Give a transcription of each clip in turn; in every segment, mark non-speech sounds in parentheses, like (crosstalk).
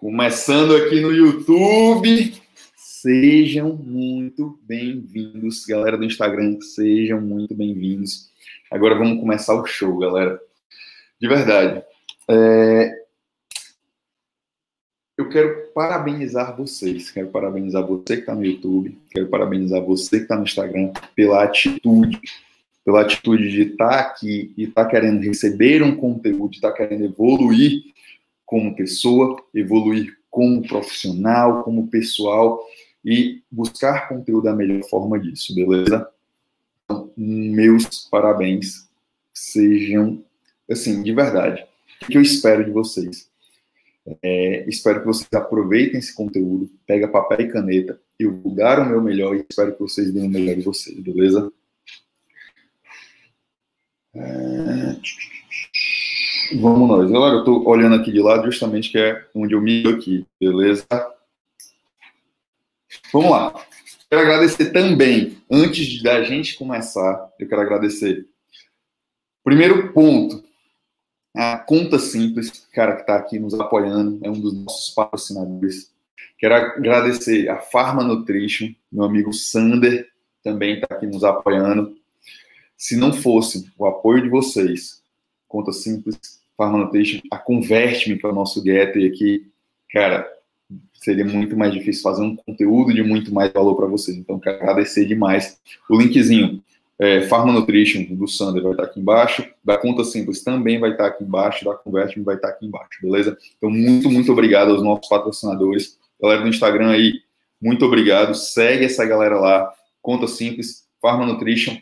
Começando aqui no YouTube. Sejam muito bem-vindos, galera do Instagram. Sejam muito bem-vindos. Agora vamos começar o show, galera. De verdade. É... Eu quero parabenizar vocês. Quero parabenizar você que está no YouTube. Quero parabenizar você que está no Instagram pela atitude, pela atitude de estar tá aqui e estar tá querendo receber um conteúdo, estar tá querendo evoluir como pessoa, evoluir como profissional, como pessoal e buscar conteúdo da melhor forma disso, beleza? Então, meus parabéns. Sejam, assim, de verdade. O que eu espero de vocês? É, espero que vocês aproveitem esse conteúdo, pega papel e caneta, eu vou dar o meu melhor e espero que vocês deem o melhor de vocês, beleza? É... Vamos nós. Galera, eu estou olhando aqui de lado justamente que é onde eu miro aqui, beleza? Vamos lá. Quero agradecer também, antes da gente começar, eu quero agradecer. Primeiro ponto, a Conta Simples, cara que está aqui nos apoiando, é um dos nossos patrocinadores. Quero agradecer a Pharma Nutrition, meu amigo Sander, também está aqui nos apoiando. Se não fosse o apoio de vocês, Conta Simples, Farmanotation, a Converte-me para o nosso Getter aqui, cara, seria muito mais difícil fazer um conteúdo de muito mais valor para vocês. Então, quero agradecer demais. O linkzinho é, Pharma Nutrition do Sander vai estar aqui embaixo, da Conta Simples também vai estar aqui embaixo, da Converte-me vai estar aqui embaixo, beleza? Então, muito, muito obrigado aos nossos patrocinadores. Galera do Instagram aí, muito obrigado. Segue essa galera lá, Conta Simples, Pharma Nutrition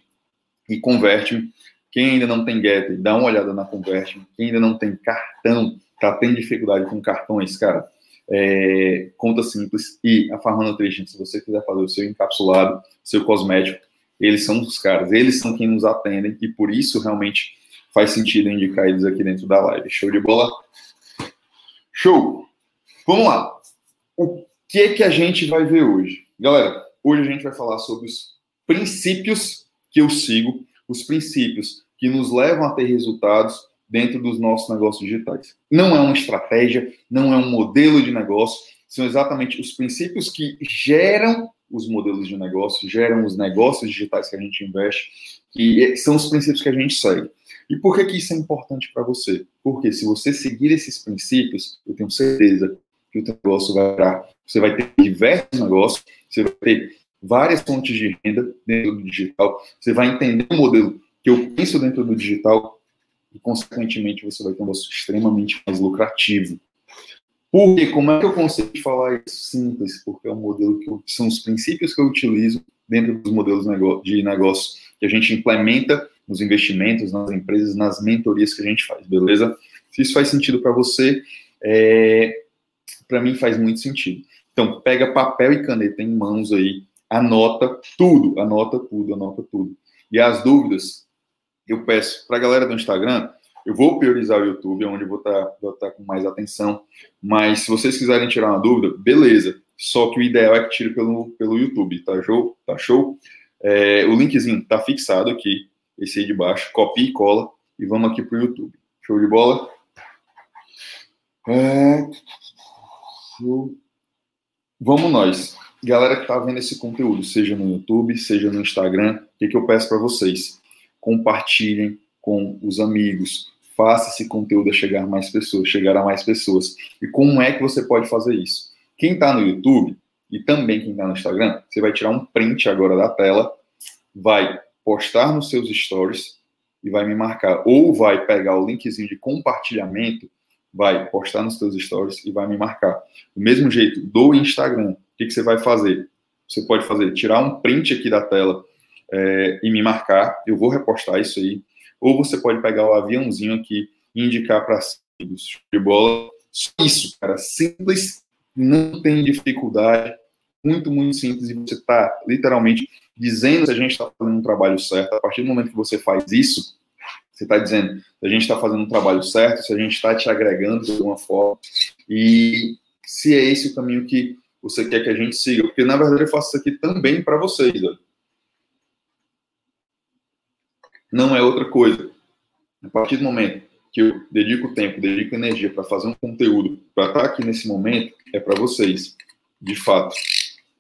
e Converte-me. Quem ainda não tem Getter, dá uma olhada na Conversion. Quem ainda não tem cartão, tá tendo dificuldade com cartões, cara, é, conta simples e a Pharma Nutrition, se você quiser fazer o seu encapsulado, seu cosmético, eles são os caras, eles são quem nos atendem e por isso realmente faz sentido indicar eles aqui dentro da live. Show de bola? Show! Vamos lá. O que que a gente vai ver hoje? Galera, hoje a gente vai falar sobre os princípios que eu sigo, os princípios que nos levam a ter resultados dentro dos nossos negócios digitais. Não é uma estratégia, não é um modelo de negócio, são exatamente os princípios que geram os modelos de negócio, geram os negócios digitais que a gente investe, que são os princípios que a gente segue. E por que, que isso é importante para você? Porque se você seguir esses princípios, eu tenho certeza que o teu negócio vai dar. Você vai ter diversos negócios, você vai ter várias fontes de renda dentro do digital, você vai entender o modelo que eu penso dentro do digital e, consequentemente, você vai ter um negócio extremamente mais lucrativo. Porque, como é que eu consigo falar isso simples? Porque é um modelo que eu, são os princípios que eu utilizo dentro dos modelos de negócio que a gente implementa nos investimentos, nas empresas, nas mentorias que a gente faz, beleza? Se isso faz sentido para você, é, para mim faz muito sentido. Então, pega papel e caneta em mãos aí, anota tudo, anota tudo, anota tudo. E as dúvidas, eu peço para a galera do Instagram, eu vou priorizar o YouTube, onde eu vou estar tá, tá com mais atenção, mas se vocês quiserem tirar uma dúvida, beleza. Só que o ideal é que tire pelo, pelo YouTube, tá show? Tá show? É, o linkzinho tá fixado aqui, esse aí de baixo, copia e cola, e vamos aqui pro YouTube. Show de bola? É... Vamos nós. Galera que tá vendo esse conteúdo, seja no YouTube, seja no Instagram, o que, que eu peço para vocês? Compartilhem com os amigos, faça esse conteúdo chegar mais pessoas, chegar a mais pessoas. E como é que você pode fazer isso? Quem está no YouTube e também quem está no Instagram, você vai tirar um print agora da tela, vai postar nos seus stories e vai me marcar. Ou vai pegar o linkzinho de compartilhamento, vai postar nos seus stories e vai me marcar. Do mesmo jeito, do Instagram, o que, que você vai fazer? Você pode fazer, tirar um print aqui da tela é, e me marcar, eu vou repostar isso aí. Ou você pode pegar o aviãozinho aqui e indicar para amigos de bola. Isso, cara, simples, não tem dificuldade, muito, muito simples, e você está literalmente dizendo se a gente está fazendo um trabalho certo. A partir do momento que você faz isso, você está dizendo se a gente está fazendo um trabalho certo, se a gente está te agregando de alguma forma, e se é esse o caminho que você quer que a gente siga. Porque, na verdade, eu faço isso aqui também para vocês. Olha não é outra coisa. A partir do momento que eu dedico tempo, dedico energia para fazer um conteúdo, para estar tá aqui nesse momento, é para vocês, de fato.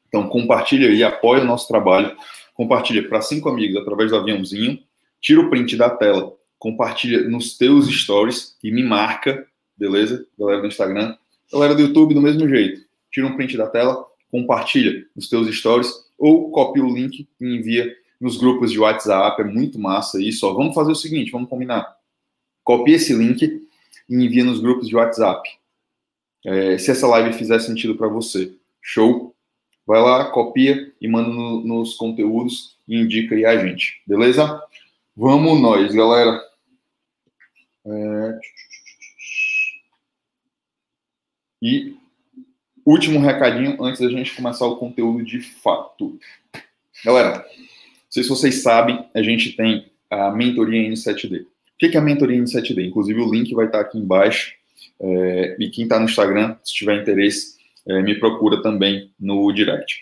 Então, compartilha aí, apoia o nosso trabalho, compartilha para cinco amigos através do aviãozinho, tira o print da tela, compartilha nos teus stories e me marca, beleza? Galera do Instagram. Galera do YouTube, do mesmo jeito. Tira um print da tela, compartilha nos teus stories ou copia o link e envia nos grupos de WhatsApp. É muito massa isso. Ó. Vamos fazer o seguinte, vamos combinar. Copia esse link e envia nos grupos de WhatsApp. É, se essa live fizer sentido para você. Show? Vai lá, copia e manda no, nos conteúdos e indica aí a gente. Beleza? Vamos nós, galera. É... E último recadinho antes da gente começar o conteúdo de fato. Galera, sei se vocês sabem, a gente tem a mentoria N7D. O que é a mentoria N7D? Inclusive o link vai estar aqui embaixo. É... e quem está no Instagram, se tiver interesse, é, me procura também no direct.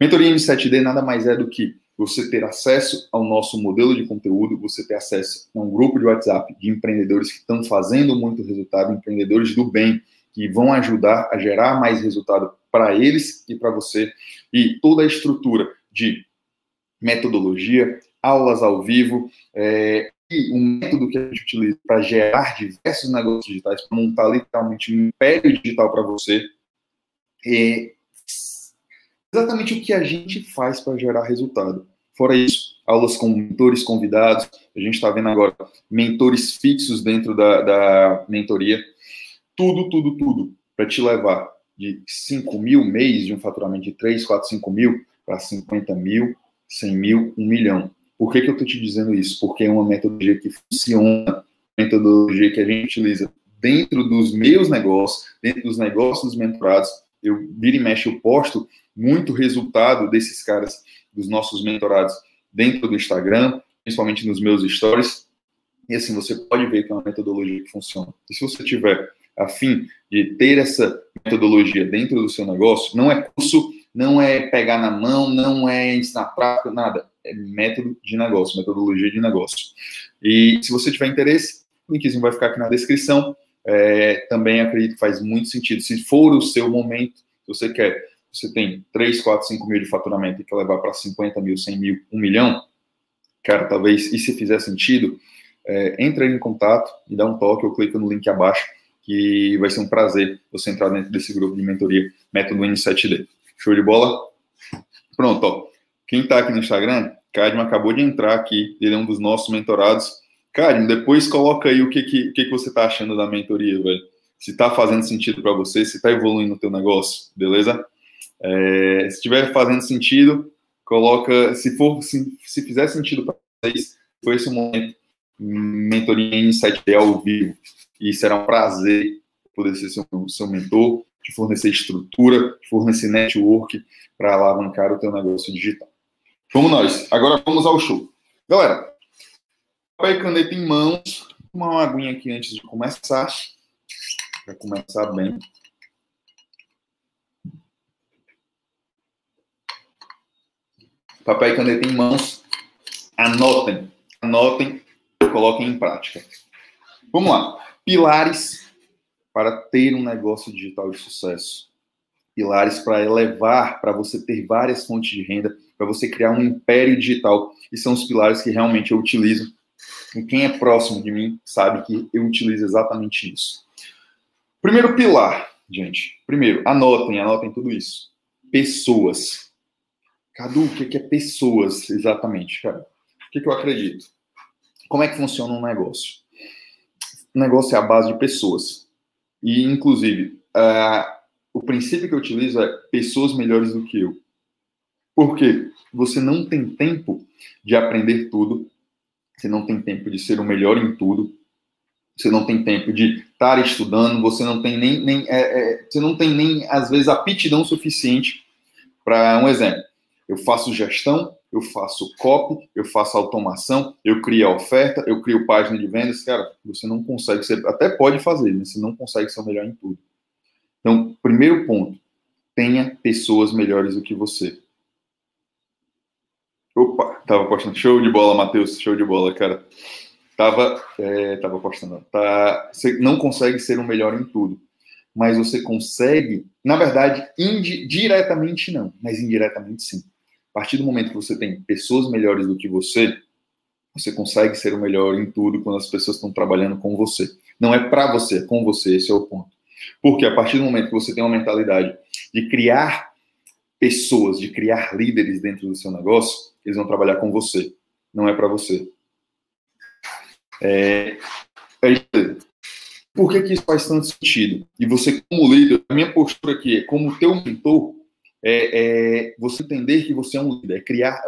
Mentoria N7D nada mais é do que você ter acesso ao nosso modelo de conteúdo, você ter acesso a um grupo de WhatsApp de empreendedores que estão fazendo muito resultado, empreendedores do bem, que vão ajudar a gerar mais resultado para eles e para você, e toda a estrutura de metodologia, aulas ao vivo, é, e um método que a gente utiliza para gerar diversos negócios digitais, para montar literalmente um império digital para você, é, exatamente o que a gente faz para gerar resultado. Fora isso, aulas com mentores convidados, a gente está vendo agora mentores fixos dentro da, da mentoria, tudo, tudo, tudo, para te levar de 5 mil mês, de um faturamento de 3, 4, 5 mil, para 50 mil, 100 mil, 1 milhão. Por que, que eu estou te dizendo isso? Porque é uma metodologia que funciona, metodologia que a gente utiliza dentro dos meus negócios, dentro dos negócios dos mentorados. Eu vira e mexe, eu posto muito resultado desses caras, dos nossos mentorados, dentro do Instagram, principalmente nos meus stories. E assim, você pode ver que é uma metodologia que funciona. E se você tiver a fim de ter essa metodologia dentro do seu negócio, não é curso, não é pegar na mão, não é ensinar prática, nada. É método de negócio, metodologia de negócio. E se você tiver interesse, o linkzinho vai ficar aqui na descrição. É, também acredito que faz muito sentido. Se for o seu momento, você quer você tem 3, 4, 5 mil de faturamento e quer levar para 50 mil, 100 mil, 1 milhão, cara, talvez, e se fizer sentido, é, entra em contato e dá um toque ou clica no link abaixo, que vai ser um prazer você entrar dentro desse grupo de mentoria Método N7D. Show de bola? Pronto, ó. Quem está aqui no Instagram, Cadmo acabou de entrar aqui, ele é um dos nossos mentorados. Cadmo, depois coloca aí o que, que, o que, que você está achando da mentoria, velho. Se está fazendo sentido para você, se está evoluindo o teu negócio, beleza? É, se estiver fazendo sentido, coloca. Se for, se, se fizer sentido para vocês, foi esse momento. Mentoria em 7D ao vivo. E será um prazer poder ser seu, seu mentor, te fornecer estrutura, te fornecer network para alavancar o teu negócio digital. Vamos nós. Agora vamos ao show. Galera, papel e caneta em mãos. Uma aguinha aqui antes de começar. Para começar bem. papel e caneta em mãos, anotem, anotem coloquem em prática. Vamos lá. Pilares para ter um negócio digital de sucesso. Pilares para elevar, para você ter várias fontes de renda, para você criar um império digital. E são os pilares que realmente eu utilizo. E quem é próximo de mim sabe que eu utilizo exatamente isso. Primeiro pilar, gente. Primeiro, anotem, anotem tudo isso. Pessoas Cadu, o que é pessoas exatamente, cara? O que eu acredito? Como é que funciona um negócio? O negócio é a base de pessoas. E, inclusive, uh, o princípio que eu utilizo é pessoas melhores do que eu. Por quê? Você não tem tempo de aprender tudo, você não tem tempo de ser o melhor em tudo, você não tem tempo de estar estudando, você não tem nem, nem é, é, você não tem nem às vezes aptidão suficiente para um exemplo. Eu faço gestão, eu faço copy, eu faço automação, eu crio a oferta, eu crio página de vendas. Cara, você não consegue ser, até pode fazer, mas você não consegue ser o melhor em tudo. Então, primeiro ponto, tenha pessoas melhores do que você. Opa, tava postando show de bola, Matheus, show de bola, cara. Tava, é, tava postando. Tá, você não consegue ser o melhor em tudo, mas você consegue, na verdade, indi, diretamente não, mas indiretamente sim. A partir do momento que você tem pessoas melhores do que você, você consegue ser o melhor em tudo quando as pessoas estão trabalhando com você. Não é para você, é com você, esse é o ponto. Porque a partir do momento que você tem uma mentalidade de criar pessoas, de criar líderes dentro do seu negócio, eles vão trabalhar com você, não é para você. É, é, por que, que isso faz tanto sentido? E você, como líder, a minha postura aqui é como teu mentor, é, é você entender que você é um líder, é criar.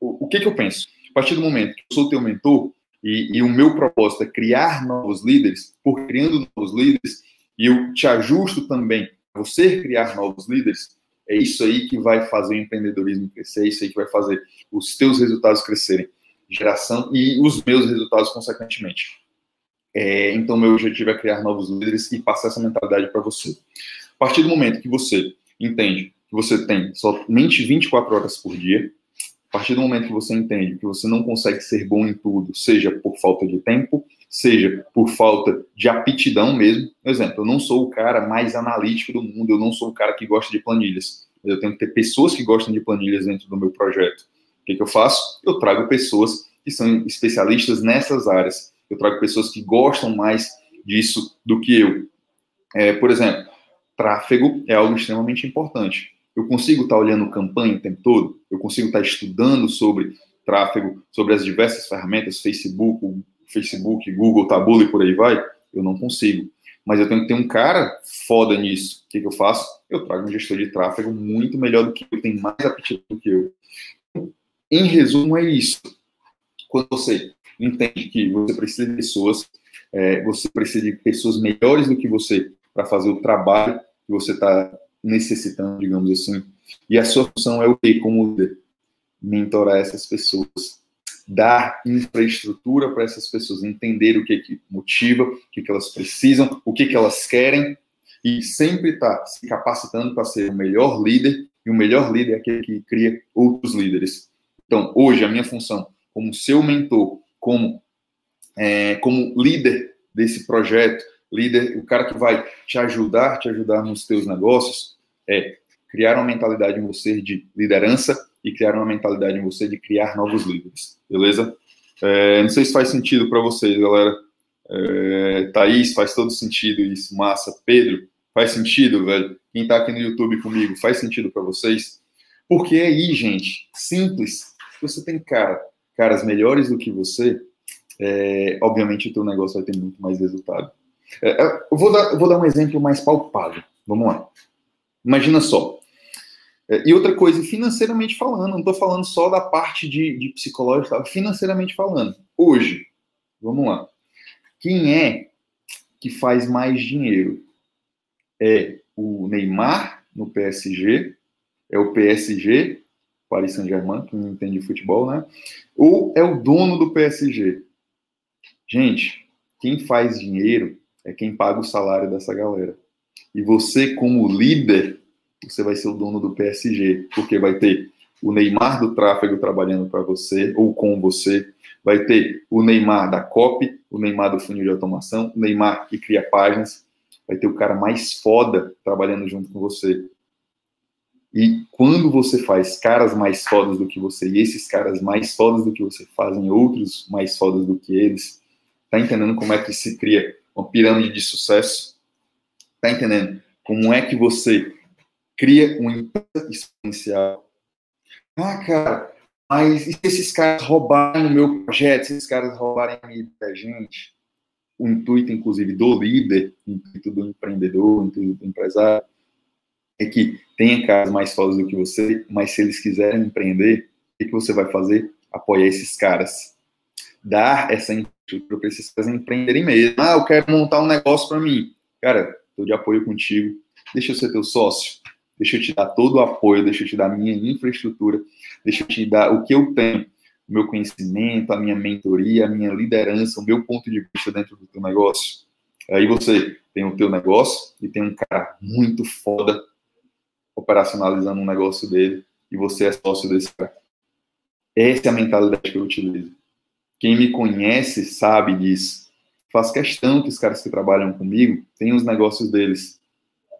O, o que, que eu penso? A partir do momento que eu sou teu mentor e, e o meu propósito é criar novos líderes, por criando novos líderes, e eu te ajusto também a você criar novos líderes, é isso aí que vai fazer o empreendedorismo crescer, é isso aí que vai fazer os teus resultados crescerem, geração e os meus resultados consequentemente. É, então, meu objetivo é criar novos líderes e passar essa mentalidade para você. A partir do momento que você entende que você tem somente 24 horas por dia, a partir do momento que você entende que você não consegue ser bom em tudo, seja por falta de tempo, seja por falta de aptidão mesmo. Por exemplo, eu não sou o cara mais analítico do mundo, eu não sou o cara que gosta de planilhas. Eu tenho que ter pessoas que gostam de planilhas dentro do meu projeto. O que, que eu faço? Eu trago pessoas que são especialistas nessas áreas. Eu trago pessoas que gostam mais disso do que eu. É, por exemplo, tráfego é algo extremamente importante. Eu consigo estar olhando campanha o tempo todo? Eu consigo estar estudando sobre tráfego, sobre as diversas ferramentas, Facebook, Facebook, Google, Tabula e por aí vai? Eu não consigo. Mas eu tenho que ter um cara foda nisso. O que, que eu faço? Eu trago um gestor de tráfego muito melhor do que eu, tem mais aptidão do que eu. Em resumo, é isso. Quando você entende que você precisa de pessoas, é, você precisa de pessoas melhores do que você para fazer o trabalho que você está necessitando, digamos assim. E a sua função é o quê? Como líder? Mentorar essas pessoas. Dar infraestrutura para essas pessoas, entender o que, que motiva, o que, que elas precisam, o que, que elas querem, e sempre estar tá se capacitando para ser o melhor líder, e o melhor líder é aquele que cria outros líderes. Então, hoje, a minha função como seu mentor, como, é, como líder desse projeto, líder, o cara que vai te ajudar, te ajudar nos teus negócios, é criar uma mentalidade em você de liderança e criar uma mentalidade em você de criar novos líderes, beleza? É, não sei se faz sentido para vocês, galera. É, Thaís, faz todo sentido isso. Massa. Pedro, faz sentido, velho? Quem tá aqui no YouTube comigo, faz sentido para vocês? Porque aí, gente, simples. Você tem cara, caras melhores do que você, é, obviamente o teu negócio vai ter muito mais resultado. É, é, eu, vou dar, vou dar um exemplo mais palpável. Vamos lá. Imagina só. É, e outra coisa, financeiramente falando, não estou falando só da parte de, de psicológica, financeiramente falando. Hoje, vamos lá. Quem é que faz mais dinheiro? É o Neymar no PSG, é o PSG, Paris Saint-Germain, que não entende futebol, né? Ou é o dono do PSG? Gente, quem faz dinheiro é quem paga o salário dessa galera. E você, como líder, você vai ser o dono do PSG, porque vai ter o Neymar do tráfego trabalhando para você ou com você, vai ter o Neymar da copy, o Neymar do funil de automação, o Neymar que cria páginas, vai ter o cara mais foda trabalhando junto com você. E quando você faz caras mais fodas do que você, e esses caras mais fodas do que você fazem outros mais fodas do que eles, tá entendendo como é que se cria uma pirâmide de sucesso? Tá entendendo? Como é que você cria um impacto exponencial? Ah, cara, mas e se esses caras roubarem o meu projeto, se esses caras roubarem a minha gente? O intuito, inclusive, do líder, o intuito do empreendedor, o intuito do empresário, é que tenha caras mais fodas do que você, mas se eles quiserem empreender, o que você vai fazer? Apoiar esses caras. Dar essa para esses caras empreenderem mesmo. Ah, eu quero montar um negócio para mim. Cara, estou de apoio contigo. Deixa eu ser teu sócio. Deixa eu te dar todo o apoio, deixa eu te dar a minha infraestrutura, deixa eu te dar o que eu tenho, meu conhecimento, a minha mentoria, a minha liderança, o meu ponto de vista dentro do teu negócio. Aí você tem o teu negócio e tem um cara muito foda operacionalizando um negócio dele e você é sócio desse cara. Essa é a mentalidade que eu utilizo. Quem me conhece sabe disso. Faço questão que os caras que trabalham comigo tenham os negócios deles.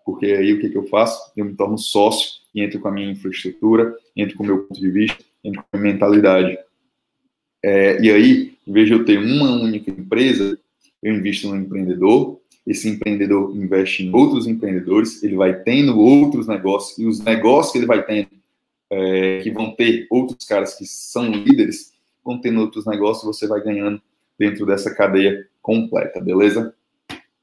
Porque aí o que, que eu faço? Eu me torno sócio e entro com a minha infraestrutura, entro com o meu ponto de vista, entro com a minha mentalidade. É, e aí, em vez de eu ter uma única empresa, eu invisto no empreendedor, esse empreendedor investe em outros empreendedores, ele vai tendo outros negócios, e os negócios que ele vai tendo, é, que vão ter outros caras que são líderes, vão tendo outros negócios, você vai ganhando dentro dessa cadeia completa, beleza?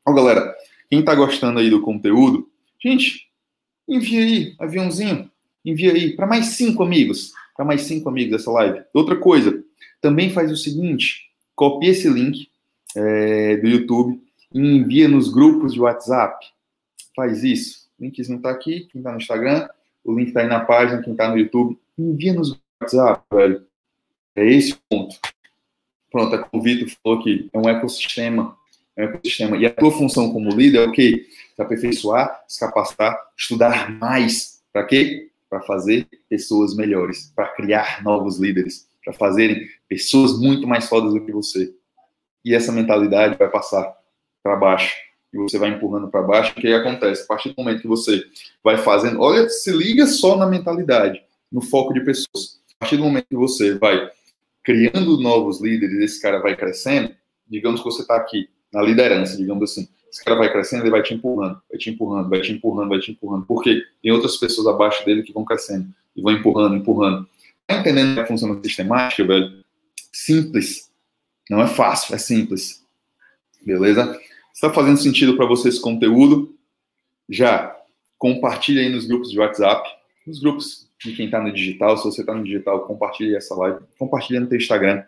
Então, galera, quem está gostando aí do conteúdo, gente, envia aí, aviãozinho, envia aí para mais cinco amigos, para mais cinco amigos dessa live. Outra coisa, também faz o seguinte, copia esse link é, do YouTube e envia nos grupos de WhatsApp. Faz isso. O linkzinho está aqui, quem está no Instagram, o link está aí na página, quem está no YouTube. Envia nos WhatsApp, velho. É esse o ponto. Pronto, é como o Vitor falou aqui, é um ecossistema. É um ecossistema. E a tua função como líder é o quê? Se aperfeiçoar, se capacitar, estudar mais. Para quê? Para fazer pessoas melhores, para criar novos líderes, para fazerem pessoas muito mais fodas do que você. E essa mentalidade vai passar para baixo. E você vai empurrando para baixo. O que acontece? A partir do momento que você vai fazendo. Olha, se liga só na mentalidade, no foco de pessoas. A partir do momento que você vai criando novos líderes, esse cara vai crescendo. Digamos que você está aqui na liderança, digamos assim. Esse cara vai crescendo, ele vai te empurrando, vai te empurrando, vai te empurrando, vai te empurrando. Porque tem outras pessoas abaixo dele que vão crescendo e vão empurrando, empurrando. Tá entendendo funciona a sistemática, velho? Simples. Não é fácil, é simples. Beleza? Está fazendo sentido para você esse conteúdo? Já compartilha aí nos grupos de WhatsApp, nos grupos de quem está no digital. Se você está no digital, compartilhe essa live. Compartilha no teu Instagram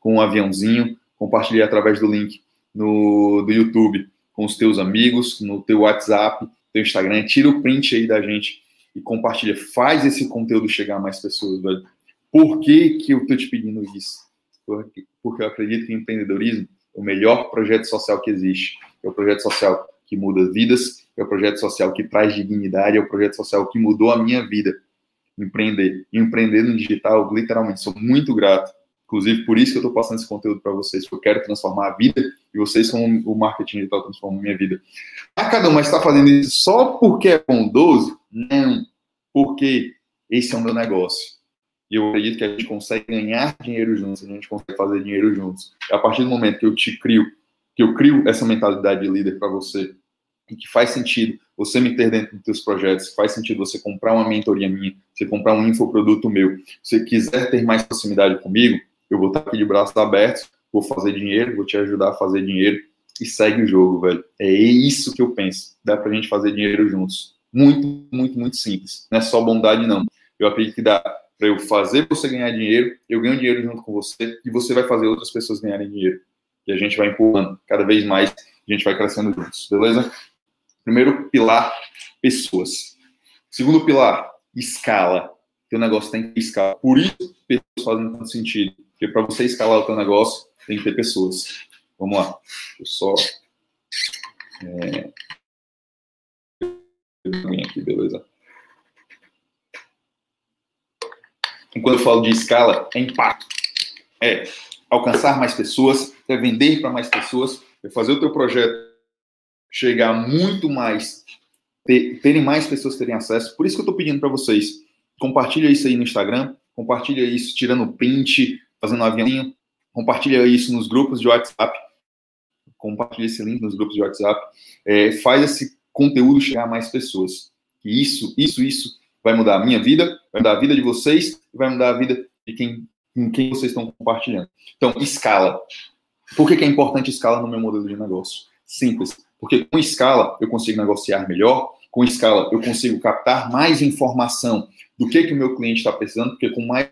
com um aviãozinho. Compartilhe através do link no, do YouTube com os teus amigos, no teu WhatsApp, teu Instagram. Tira o print aí da gente e compartilha. Faz esse conteúdo chegar a mais pessoas, velho. Por que, que eu estou te pedindo isso? Porque, porque eu acredito que empreendedorismo é o melhor projeto social que existe. É o projeto social que muda vidas, é o projeto social que traz dignidade, é o projeto social que mudou a minha vida. Empreender. E empreender no digital, literalmente, sou muito grato. Inclusive, por isso que eu estou passando esse conteúdo para vocês, porque eu quero transformar a vida e vocês, como o marketing digital, transformam a minha vida. Ah, cada um, está fazendo isso só porque é bondoso? Não, porque esse é o meu negócio. E eu acredito que a gente consegue ganhar dinheiro juntos, a gente consegue fazer dinheiro juntos. A partir do momento que eu te crio, que eu crio essa mentalidade de líder para você, e que faz sentido você me ter dentro dos seus projetos, faz sentido você comprar uma mentoria minha, você comprar um infoproduto meu, se você quiser ter mais proximidade comigo, eu vou estar aqui de braços abertos, vou fazer dinheiro, vou te ajudar a fazer dinheiro e segue o jogo, velho. É isso que eu penso. Dá pra gente fazer dinheiro juntos. Muito, muito, muito simples. Não é só bondade, não. Eu acredito que dá para eu fazer você ganhar dinheiro, eu ganho dinheiro junto com você e você vai fazer outras pessoas ganharem dinheiro. E a gente vai empurrando cada vez mais, a gente vai crescendo juntos, beleza? Primeiro pilar, pessoas. Segundo pilar, escala. Teu negócio tem que escalar. Por isso, pessoas fazem tanto sentido. Porque para você escalar o teu negócio, tem que ter pessoas. Vamos lá. Eu só. É... Aqui, beleza. E quando eu falo de escala, é impacto. É alcançar mais pessoas, é vender para mais pessoas, é fazer o teu projeto chegar muito mais, ter, terem mais pessoas terem acesso. Por isso que eu estou pedindo para vocês, compartilha isso aí no Instagram, compartilha isso tirando print, fazendo um aviãozinho, compartilha isso nos grupos de WhatsApp, compartilha esse link nos grupos de WhatsApp, é, faz esse conteúdo chegar a mais pessoas. Isso, isso, isso vai mudar a minha vida, vai mudar a vida de vocês vai mudar a vida de quem, com quem vocês estão compartilhando. Então, escala. Por que, que é importante escala no meu modelo de negócio? Simples. Porque com escala eu consigo negociar melhor, com escala eu consigo captar mais informação do que, que o meu cliente está precisando, porque com mais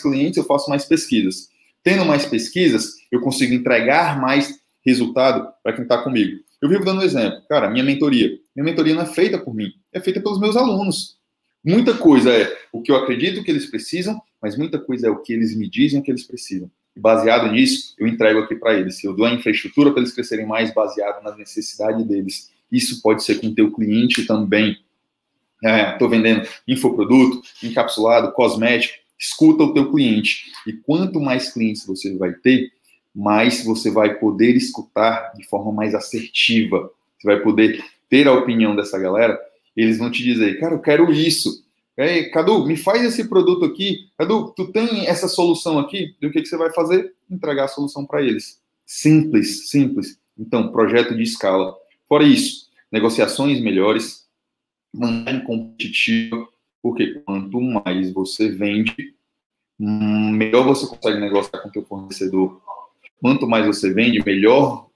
clientes eu faço mais pesquisas. Tendo mais pesquisas, eu consigo entregar mais resultado para quem está comigo. Eu vivo dando um exemplo. Cara, minha mentoria. Minha mentoria não é feita por mim, é feita pelos meus alunos. Muita coisa é o que eu acredito que eles precisam, mas muita coisa é o que eles me dizem que eles precisam. Baseado nisso, eu entrego aqui para eles. Eu dou a infraestrutura para eles crescerem mais baseado na necessidade deles. Isso pode ser com o teu cliente também. Estou é, vendendo infoproduto, encapsulado, cosmético. escuta o teu cliente. E quanto mais clientes você vai ter, mais você vai poder escutar de forma mais assertiva. Você vai poder ter a opinião dessa galera. Eles vão te dizer, cara, eu quero isso. Ei, Cadu, me faz esse produto aqui. Cadu, tu tem essa solução aqui? E o que, que você vai fazer? Entregar a solução para eles. Simples, simples. Então, projeto de escala. Fora isso, negociações melhores, vantagem competitiva, porque quanto mais você vende, melhor você consegue negociar com o teu fornecedor. Quanto mais você vende, melhor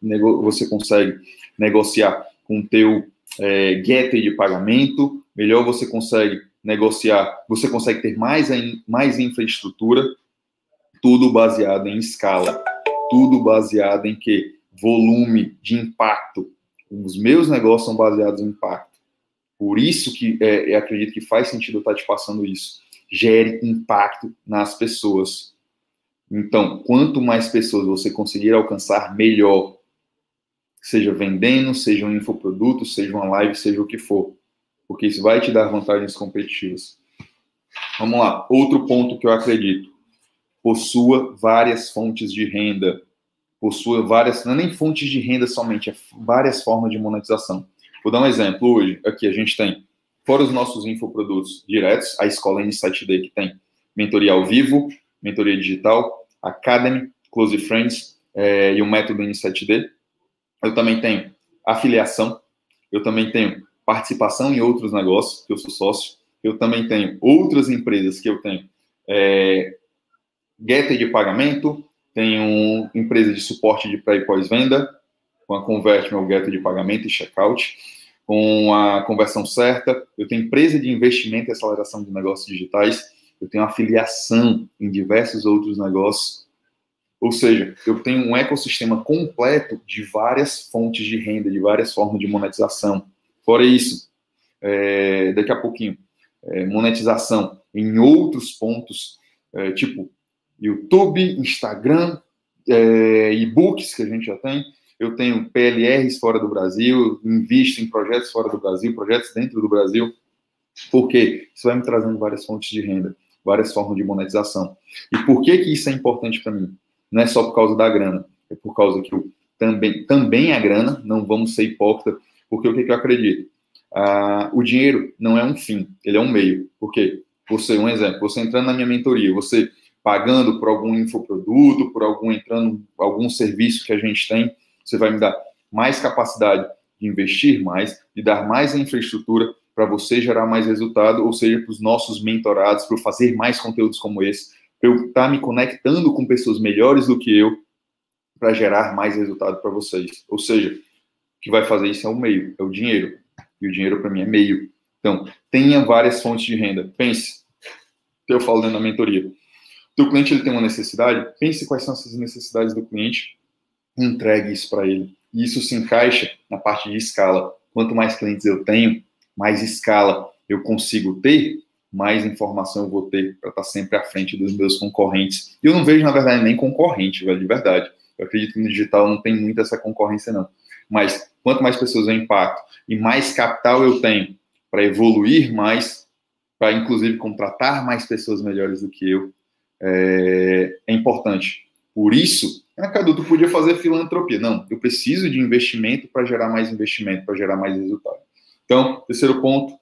você consegue negociar com o teu é, de pagamento, melhor você consegue negociar, você consegue ter mais, mais infraestrutura, tudo baseado em escala, tudo baseado em que? Volume de impacto. Os meus negócios são baseados em impacto. Por isso que é, eu acredito que faz sentido eu estar te passando isso. Gere impacto nas pessoas. Então, quanto mais pessoas você conseguir alcançar, melhor. Seja vendendo, seja um infoproduto, seja uma live, seja o que for. Porque isso vai te dar vantagens competitivas. Vamos lá. Outro ponto que eu acredito. Possua várias fontes de renda. Possua várias, não é nem fontes de renda somente, é várias formas de monetização. Vou dar um exemplo. Hoje, aqui a gente tem, fora os nossos infoprodutos diretos, a escola Insight Day, que tem mentoria ao vivo, mentoria digital, Academy, Close Friends é, e o método Insight Day. Eu também tenho afiliação, eu também tenho participação em outros negócios, que eu sou sócio, eu também tenho outras empresas que eu tenho é, de pagamento, tenho empresa de suporte de pré e pós-venda, com a Convert, meu getter de pagamento e checkout com a conversão certa, eu tenho empresa de investimento e aceleração de negócios digitais, eu tenho afiliação em diversos outros negócios. Ou seja, eu tenho um ecossistema completo de várias fontes de renda, de várias formas de monetização. Fora isso, é, daqui a pouquinho, é, monetização em outros pontos, é, tipo YouTube, Instagram, é, e-books que a gente já tem, eu tenho PLRs fora do Brasil, invisto em projetos fora do Brasil, projetos dentro do Brasil, porque isso vai me trazendo várias fontes de renda, várias formas de monetização. E por que que isso é importante para mim? Não é só por causa da grana, é por causa que eu, também, também a grana, não vamos ser hipócritas, porque o que, que eu acredito? Ah, o dinheiro não é um fim, ele é um meio. Por quê? Você, um exemplo, você entrando na minha mentoria, você pagando por algum infoproduto, por algum entrando, algum serviço que a gente tem, você vai me dar mais capacidade de investir mais, de dar mais infraestrutura para você gerar mais resultado, ou seja, para os nossos mentorados, para eu fazer mais conteúdos como esse, para eu estar tá me conectando com pessoas melhores do que eu, para gerar mais resultado para vocês. Ou seja, que vai fazer isso é o meio, é o dinheiro. E o dinheiro para mim é meio. Então, tenha várias fontes de renda. Pense, eu falo dentro da mentoria. O cliente ele tem uma necessidade, pense quais são essas necessidades do cliente entregue isso para ele. E isso se encaixa na parte de escala. Quanto mais clientes eu tenho, mais escala eu consigo ter, mais informação eu vou ter para estar tá sempre à frente dos meus concorrentes. E eu não vejo, na verdade, nem concorrente, velho, de verdade. Eu acredito que no digital não tem muito essa concorrência, não. Mas quanto mais pessoas eu impacto e mais capital eu tenho para evoluir mais, para inclusive contratar mais pessoas melhores do que eu, é, é importante. Por isso, ah, Cadu, tu podia fazer filantropia. Não, eu preciso de investimento para gerar mais investimento, para gerar mais resultado. Então, terceiro ponto,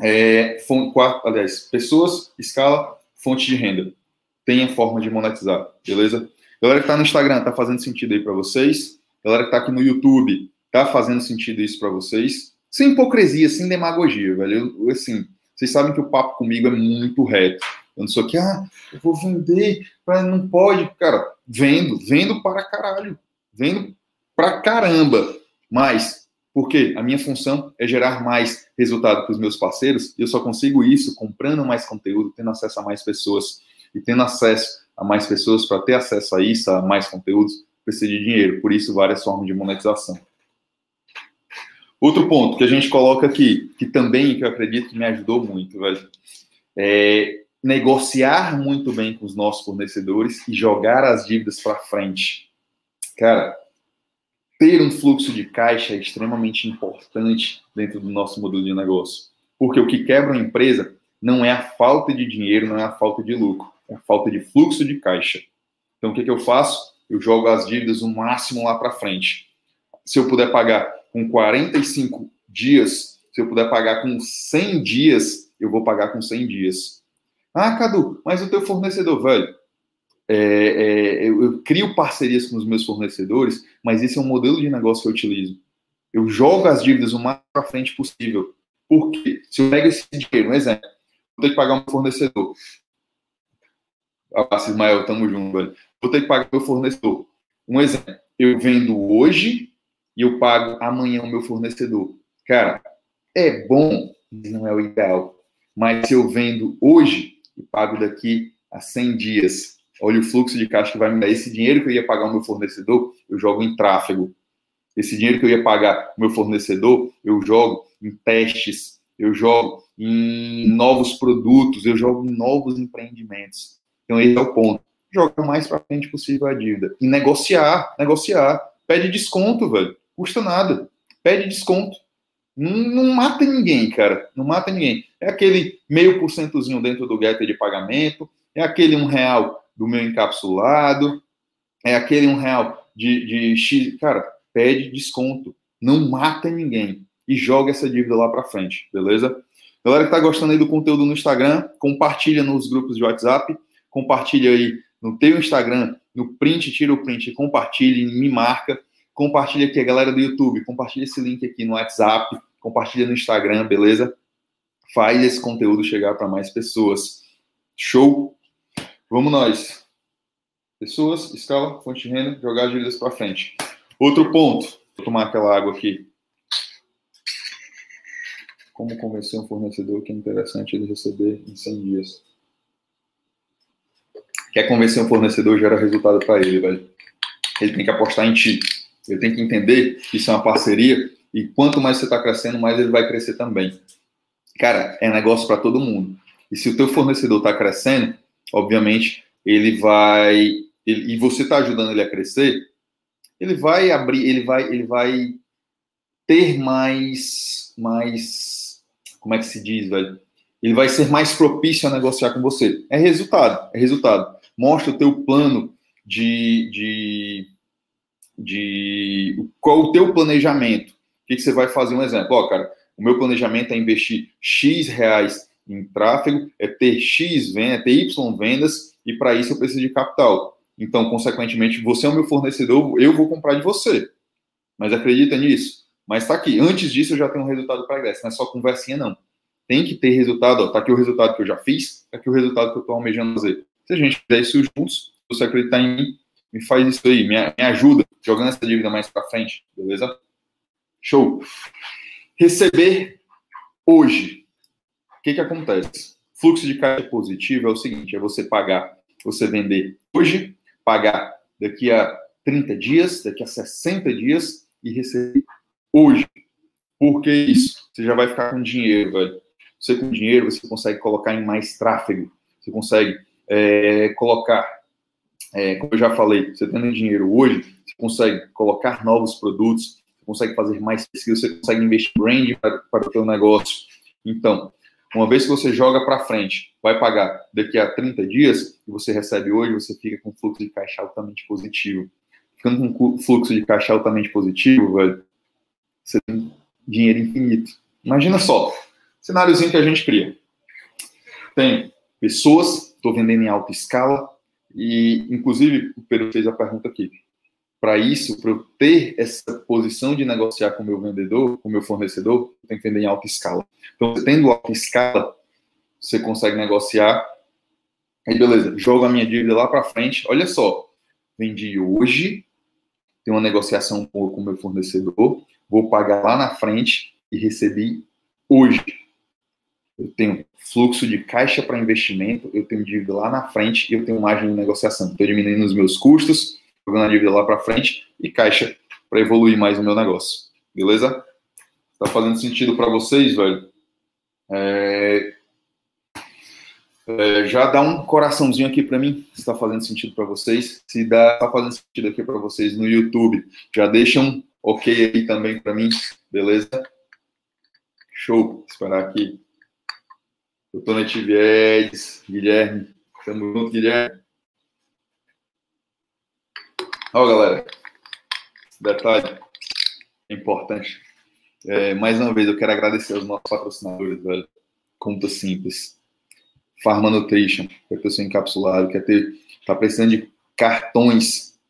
é, fonte, quarto, aliás, pessoas, escala, fonte de renda. Tenha forma de monetizar, beleza? Galera que está no Instagram, está fazendo sentido aí para vocês? Galera que está aqui no YouTube, está fazendo sentido isso para vocês? Sem hipocrisia, sem demagogia, velho. Eu, assim, vocês sabem que o papo comigo é muito reto. Eu não sou que, ah, eu vou vender, não pode. Cara, vendo, vendo para caralho. Vendo para caramba. Mas, por quê? A minha função é gerar mais resultado para os meus parceiros e eu só consigo isso comprando mais conteúdo, tendo acesso a mais pessoas. E tendo acesso a mais pessoas, para ter acesso a isso, a mais conteúdos, precisa de dinheiro. Por isso, várias formas de monetização. Outro ponto que a gente coloca aqui, que também que eu acredito que me ajudou muito, velho, é negociar muito bem com os nossos fornecedores e jogar as dívidas para frente. Cara, ter um fluxo de caixa é extremamente importante dentro do nosso modelo de negócio. Porque o que quebra uma empresa não é a falta de dinheiro, não é a falta de lucro, é a falta de fluxo de caixa. Então, o que, que eu faço? Eu jogo as dívidas o máximo lá para frente. Se eu puder pagar com 45 dias, se eu puder pagar com 100 dias, eu vou pagar com 100 dias. Ah, Cadu, mas o teu fornecedor, velho, é, é, eu, eu, crio parcerias com os meus fornecedores, mas esse é um modelo de negócio que eu utilizo. Eu jogo as dívidas o mais para frente possível. Porque se eu pego esse dinheiro, um exemplo, vou ter que pagar um fornecedor. Ah, Ismael, tamo junto, velho. Vou ter que pagar meu fornecedor. Um exemplo, eu vendo hoje e eu pago amanhã o meu fornecedor. Cara, é bom, não é o ideal. Mas se eu vendo hoje e pago daqui a 100 dias, olha o fluxo de caixa que vai me dar. Esse dinheiro que eu ia pagar o meu fornecedor, eu jogo em tráfego. Esse dinheiro que eu ia pagar o meu fornecedor, eu jogo em testes, eu jogo em novos produtos, eu jogo em novos empreendimentos. Então, esse é o ponto. Joga o mais para frente possível a dívida. E negociar, negociar. Pede desconto, velho. Custa nada. Pede desconto. Não, não, mata ninguém, cara. Não mata ninguém. É aquele meio porcentozinho dentro do getter de pagamento, é aquele um real do meu encapsulado, é aquele um real de, de X. Cara, pede desconto. Não mata ninguém. E joga essa dívida lá para frente, beleza? Galera que tá gostando aí do conteúdo no Instagram, compartilha nos grupos de WhatsApp, compartilha aí no teu Instagram, no print, tira o print, compartilha, me marca Compartilha aqui a galera do YouTube, compartilha esse link aqui no WhatsApp, compartilha no Instagram, beleza? Faz esse conteúdo chegar para mais pessoas. Show? Vamos nós. Pessoas, escala, fonte de renda, jogar as dívidas para frente. Outro ponto. Vou tomar aquela água aqui. Como convencer um fornecedor que é interessante ele receber em 100 dias? Quer convencer um fornecedor, gera resultado para ele, velho. Ele tem que apostar em ti. Ele tem que entender que isso é uma parceria e quanto mais você está crescendo, mais ele vai crescer também. Cara, é negócio para todo mundo. E se o teu fornecedor está crescendo, obviamente ele vai ele, e você está ajudando ele a crescer, ele vai abrir, ele vai ele vai ter mais mais como é que se diz, velho? Ele vai ser mais propício a negociar com você. É resultado, é resultado. Mostra o teu plano de, de de qual o teu planejamento. O que, que você vai fazer? Um exemplo, ó, cara, o meu planejamento é investir X reais em tráfego, é ter X vendas, é ter Y vendas, e para isso eu preciso de capital. Então, consequentemente, você é o meu fornecedor, eu vou comprar de você. Mas acredita nisso? Mas está aqui. Antes disso, eu já tenho um resultado para não é só conversinha, não. Tem que ter resultado. Está aqui o resultado que eu já fiz, está aqui o resultado que eu estou almejando fazer. Se a gente fizer isso juntos, você acreditar em mim, me faz isso aí, me, me ajuda, jogando essa dívida mais para frente, beleza? Show. Receber hoje. O que, que acontece? Fluxo de caixa positivo é o seguinte: é você pagar, você vender hoje, pagar daqui a 30 dias, daqui a 60 dias e receber hoje. Por que isso? Você já vai ficar com dinheiro, velho. Você com dinheiro, você consegue colocar em mais tráfego. Você consegue é, colocar é, como eu já falei, você tendo dinheiro hoje, você consegue colocar novos produtos, você consegue fazer mais pesquisa, você consegue investir em brand para, para o seu negócio. Então, uma vez que você joga para frente, vai pagar daqui a 30 dias, e você recebe hoje, você fica com fluxo de caixa altamente positivo. Ficando com fluxo de caixa altamente positivo, velho, você tem dinheiro infinito. Imagina só, cenáriozinho que a gente cria. Tem pessoas, estou vendendo em alta escala, e, inclusive, o Pedro fez a pergunta aqui. Para isso, para eu ter essa posição de negociar com o meu vendedor, com o meu fornecedor, eu tenho que vender em alta escala. Então, tendo alta escala, você consegue negociar. Aí, beleza, jogo a minha dívida lá para frente. Olha só, vendi hoje, tenho uma negociação com o meu fornecedor, vou pagar lá na frente e recebi hoje eu tenho fluxo de caixa para investimento, eu tenho dívida lá na frente e eu tenho margem de negociação. Estou diminuindo os meus custos, jogando a dívida lá para frente e caixa para evoluir mais o meu negócio. Beleza? Está fazendo sentido para vocês, velho? É... É, já dá um coraçãozinho aqui para mim, se está fazendo sentido para vocês. Se dá, tá fazendo sentido aqui para vocês no YouTube, já deixa um ok aí também para mim, beleza? Show. Esperar aqui Doutor Netiviedes, Guilherme. Tamo junto, Guilherme. Ó, galera, detalhe importante. É, mais uma vez, eu quero agradecer aos nossos patrocinadores, velho. Conta simples. Pharma Nutrition, quer ter seu encapsulado, quer ter, tá precisando de cartões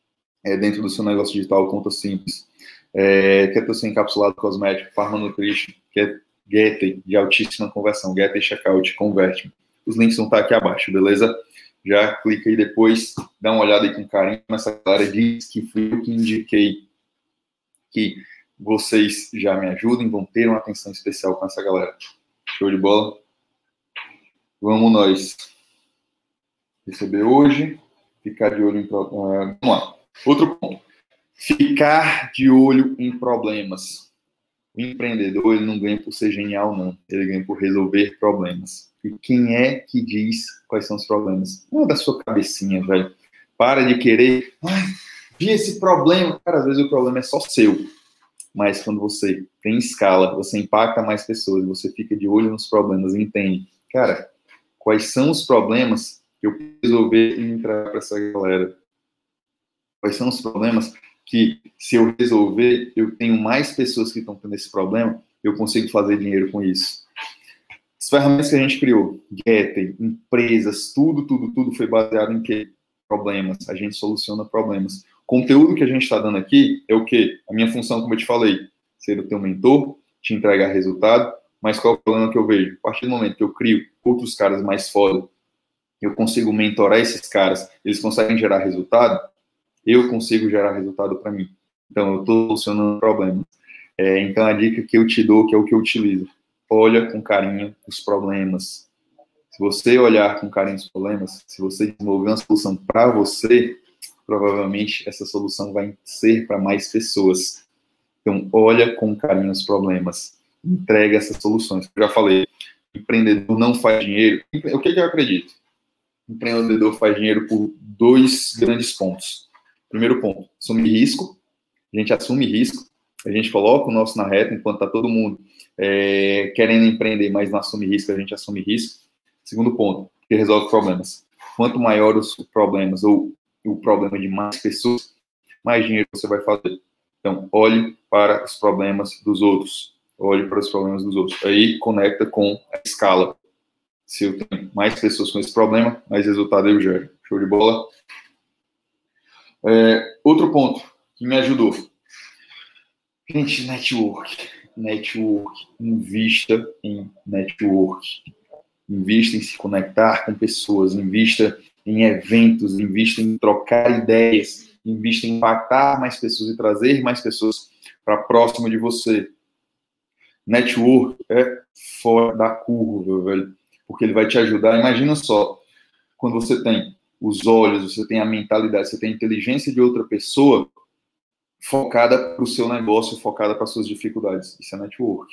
é, dentro do seu negócio digital, conta simples. É, quer ter seu encapsulado cosmético, Pharma Nutrition, quer Getter de altíssima conversão, Getter Checkout, converte. Os links vão estar aqui abaixo, beleza? Já clica aí depois, dá uma olhada aí com carinho. Essa galera diz que fui eu que indiquei que vocês já me ajudem, vão ter uma atenção especial com essa galera. Show de bola? Vamos nós receber hoje, ficar de olho em. Uh, vamos lá. Outro ponto. Ficar de olho em problemas. O empreendedor ele não ganha por ser genial, não. Ele ganha por resolver problemas. E quem é que diz quais são os problemas? Não é da sua cabecinha, velho. Para de querer. Ai, vi esse problema. Cara, às vezes o problema é só seu. Mas quando você tem escala, você impacta mais pessoas, você fica de olho nos problemas entende. Cara, quais são os problemas que eu resolver e entrar para essa galera? Quais são os problemas que, se eu resolver, eu tenho mais pessoas que estão tendo esse problema, eu consigo fazer dinheiro com isso. As ferramentas que a gente criou, Getter, empresas, tudo, tudo, tudo foi baseado em que? Problemas. A gente soluciona problemas. O conteúdo que a gente está dando aqui é o quê? A minha função, como eu te falei, ser o teu mentor, te entregar resultado, mas qual é o problema que eu vejo? A partir do momento que eu crio outros caras mais foda, eu consigo mentorar esses caras, eles conseguem gerar resultado, eu consigo gerar resultado para mim. Então, eu estou solucionando problemas. É, então, a dica que eu te dou, que é o que eu utilizo, olha com carinho os problemas. Se você olhar com carinho os problemas, se você desenvolver uma solução para você, provavelmente essa solução vai ser para mais pessoas. Então, olha com carinho os problemas, entrega essas soluções. Eu já falei, empreendedor não faz dinheiro. O que, que eu acredito? Empreendedor faz dinheiro por dois grandes pontos. Primeiro ponto, assumir risco. A gente assume risco, a gente coloca o nosso na reta enquanto está todo mundo é, querendo empreender, mas não assume risco, a gente assume risco. Segundo ponto, que resolve problemas. Quanto maior os problemas ou o problema de mais pessoas, mais dinheiro você vai fazer. Então, olhe para os problemas dos outros. Olhe para os problemas dos outros. Aí conecta com a escala. Se eu tenho mais pessoas com esse problema, mais resultado eu gero. Show de bola? É, outro ponto que me ajudou. Gente, network. Network. Invista em network. Invista em se conectar com pessoas. Invista em eventos. Invista em trocar ideias. Invista em impactar mais pessoas e trazer mais pessoas para próximo de você. Network é fora da curva, velho. Porque ele vai te ajudar. Imagina só, quando você tem os olhos, você tem a mentalidade, você tem a inteligência de outra pessoa focada para o seu negócio, focada para suas dificuldades. Isso é network.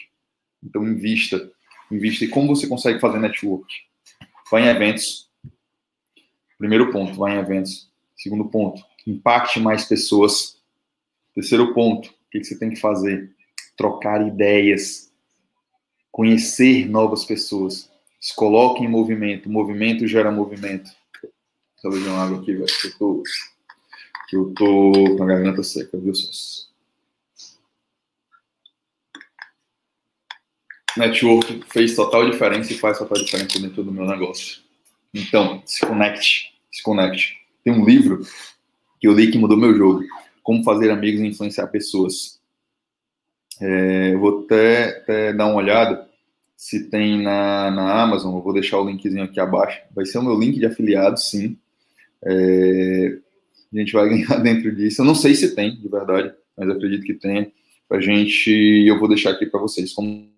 Então, invista. Invista. E como você consegue fazer network? Vai em eventos. Primeiro ponto, vai em eventos. Segundo ponto, impacte mais pessoas. Terceiro ponto, o que você tem que fazer? Trocar ideias. Conhecer novas pessoas. Se coloque em movimento. movimento gera movimento. Deixa eu beber uma água aqui, velho. Eu tô, eu tô com a garganta seca, viu, sócio? Network fez total diferença e faz total diferença dentro do meu negócio. Então, se conecte, se conecte. Tem um livro que eu li que mudou meu jogo. Como fazer amigos e influenciar pessoas. É, eu vou até, até dar uma olhada se tem na, na Amazon. Eu vou deixar o linkzinho aqui abaixo. Vai ser o meu link de afiliado, sim. É, a gente vai (laughs) ganhar dentro disso. Eu não sei se tem, de verdade, mas acredito que tem. A gente, eu vou deixar aqui para vocês como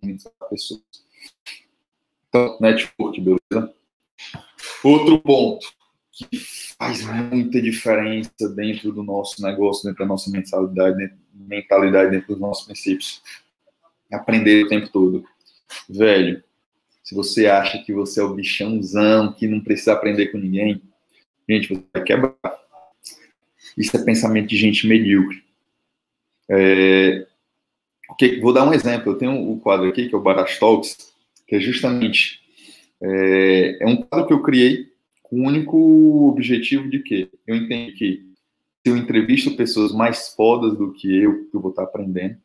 pessoas. Então, network, beleza? Outro ponto que faz muita diferença dentro do nosso negócio, dentro da nossa mentalidade, mentalidade, dentro dos nossos princípios. Aprender o tempo todo. Velho, se você acha que você é o bichãozão, que não precisa aprender com ninguém, Gente, você vai quebrar. Isso é pensamento de gente medíocre. É, okay, vou dar um exemplo. Eu tenho um quadro aqui, que é o Barash Talks, que é justamente É, é um quadro que eu criei com o único objetivo de que eu entendo que se eu entrevisto pessoas mais fodas do que eu, eu vou estar aprendendo.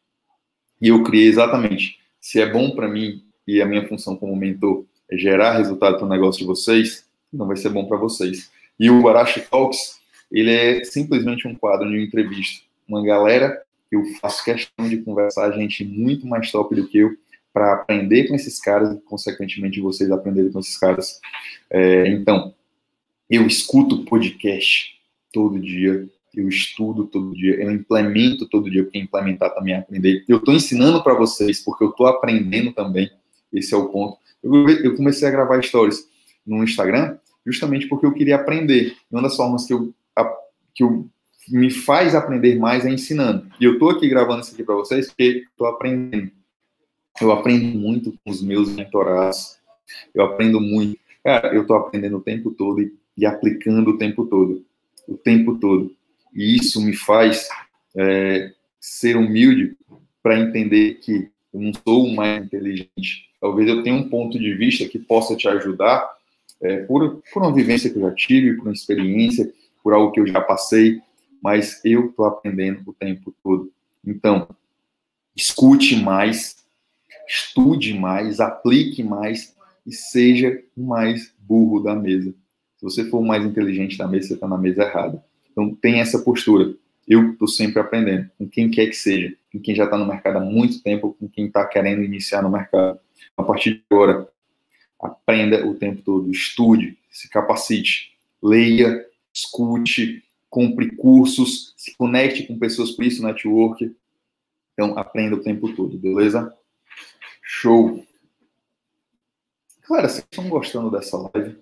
E eu criei exatamente, se é bom para mim e a minha função como mentor é gerar resultado para o negócio de vocês, não vai ser bom para vocês. E o Barashi Talks, ele é simplesmente um quadro de entrevista. Uma galera eu faço questão de conversar, gente muito mais top do que eu, para aprender com esses caras e, consequentemente, vocês aprenderem com esses caras. É, então, eu escuto podcast todo dia, eu estudo todo dia, eu implemento todo dia, porque implementar também é aprender. Eu estou ensinando para vocês, porque eu estou aprendendo também, esse é o ponto. Eu, eu, comecei a gravar stories no Instagram, justamente porque eu queria aprender. Uma das formas que eu, que eu me faz aprender mais é ensinando. E eu estou aqui gravando isso aqui para vocês porque estou aprendendo. Eu aprendo muito com os meus mentorados. Eu aprendo muito. Cara, eu estou aprendendo o tempo todo e, e, aplicando o tempo todo. O tempo todo. E isso me faz é, ser humilde para entender que eu não sou o mais inteligente. Talvez eu tenha um ponto de vista que possa te ajudar é, por, por uma vivência que eu já tive, por uma experiência, por algo que eu já passei, mas eu estou aprendendo o tempo todo. Então, escute mais, estude mais, aplique mais e seja o mais burro da mesa. Se você for o mais inteligente da mesa, você está na mesa errada. Então, tem essa postura. Eu estou sempre aprendendo, com quem quer que seja, com quem já está no mercado há muito tempo, com quem está querendo iniciar no mercado. A partir de agora, aprenda o tempo todo, estude, se capacite, leia, escute, compre cursos, se conecte com pessoas por isso, network. Então, aprenda o tempo todo, beleza? Show! Galera, vocês estão gostando dessa live?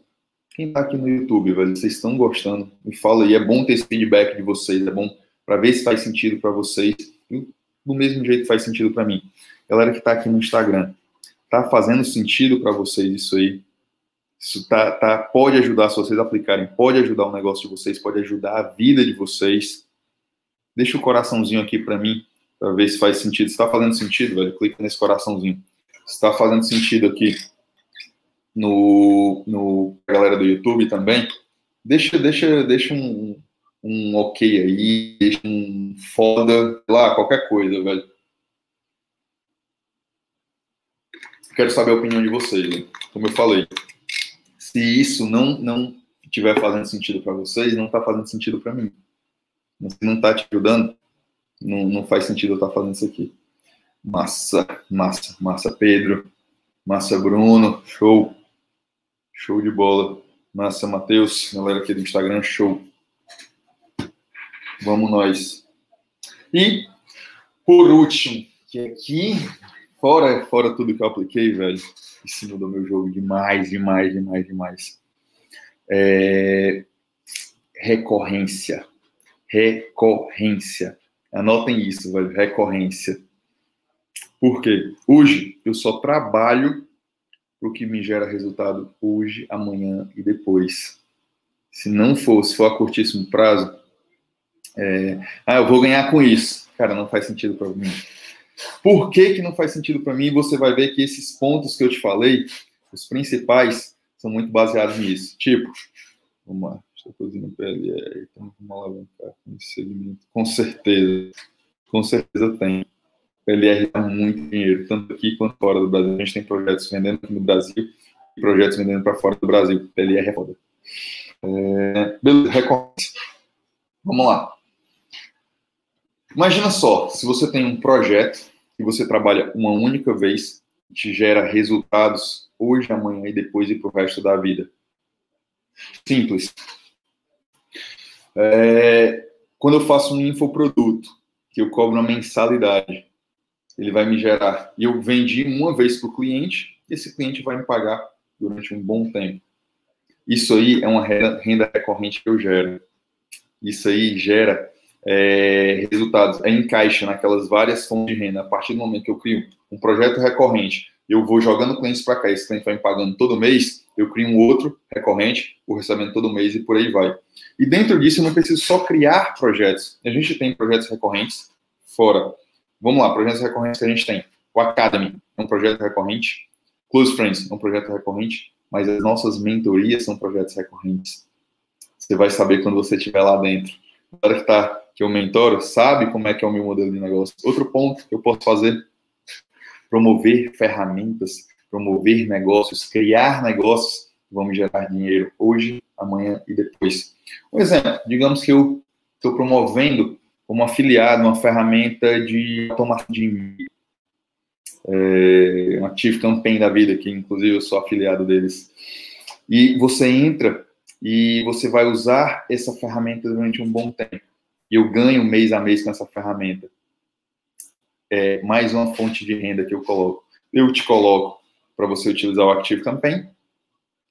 Quem tá aqui no YouTube, velho, vocês estão gostando? Me fala aí, é bom ter esse feedback de vocês, é bom para ver se faz sentido para vocês, do mesmo jeito faz sentido para mim. Galera que tá aqui no Instagram, tá fazendo sentido para vocês isso aí? Isso tá, tá, pode ajudar se vocês aplicarem, pode ajudar o negócio de vocês, pode ajudar a vida de vocês. Deixa o coraçãozinho aqui para mim, para ver se faz sentido. Se está fazendo sentido, velho, clica nesse coraçãozinho. Está fazendo sentido aqui no, no galera do YouTube também, deixa, deixa, deixa um, um ok aí, deixa um foda, lá, qualquer coisa, velho. Quero saber a opinião de vocês, né? como eu falei se isso não não estiver fazendo sentido para vocês, não está fazendo sentido para mim. Se não está te ajudando, não, não faz sentido eu estar tá fazendo isso aqui. Massa, massa, massa Pedro, massa Bruno, show. Show de bola. Massa Matheus, galera aqui do Instagram, show. Vamos nós. E, por último, que aqui, fora, fora tudo que eu apliquei, velho, isso mudou meu jogo demais, demais, demais, demais. É... Recorrência. Recorrência. Anotem isso, velho. Recorrência. Por quê? Hoje eu só trabalho para o que me gera resultado hoje, amanhã e depois. Se não for, se for a curtíssimo prazo, é... ah, eu vou ganhar com isso. Cara, não faz sentido para mim. Por que, que não faz sentido para mim? Você vai ver que esses pontos que eu te falei, os principais, são muito baseados nisso. Tipo, vamos lá, estou fazendo PLR, então vamos alavancar com esse segmento. Com certeza, com certeza tem. PLR dá muito dinheiro, tanto aqui quanto fora do Brasil. A gente tem projetos vendendo aqui no Brasil e projetos vendendo para fora do Brasil. PLR é foda. É, beleza, recorte. Vamos lá. Imagina só, se você tem um projeto que você trabalha uma única vez, te gera resultados hoje, amanhã e depois e para o resto da vida. Simples. É, quando eu faço um infoproduto, que eu cobro uma mensalidade, ele vai me gerar. E eu vendi uma vez para o cliente, esse cliente vai me pagar durante um bom tempo. Isso aí é uma renda recorrente que eu gero. Isso aí gera é, resultados, é encaixa naquelas várias fontes de renda. A partir do momento que eu crio um projeto recorrente, eu vou jogando clientes para cá, esse cliente vai me pagando todo mês, eu crio um outro recorrente, o recebendo todo mês e por aí vai. E dentro disso, eu não preciso só criar projetos. A gente tem projetos recorrentes fora. Vamos lá, projetos recorrentes que a gente tem. O Academy é um projeto recorrente. Close Friends é um projeto recorrente. mas as nossas mentorias são projetos recorrentes. Você vai saber quando você estiver lá dentro. Cara que, tá, que eu mentoro sabe como é que é o meu modelo de negócio. Outro ponto que eu posso fazer, promover ferramentas, promover negócios, criar negócios que vão me gerar dinheiro hoje, amanhã e depois. Um exemplo, digamos que eu estou promovendo como afiliado uma ferramenta de automação de e-mail. É, um Active Campaign da vida, que inclusive eu sou afiliado deles. E você entra e você vai usar essa ferramenta durante um bom tempo. E eu ganho mês a mês com essa ferramenta. É mais uma fonte de renda que eu coloco. Eu te coloco para você utilizar o Active Campaign.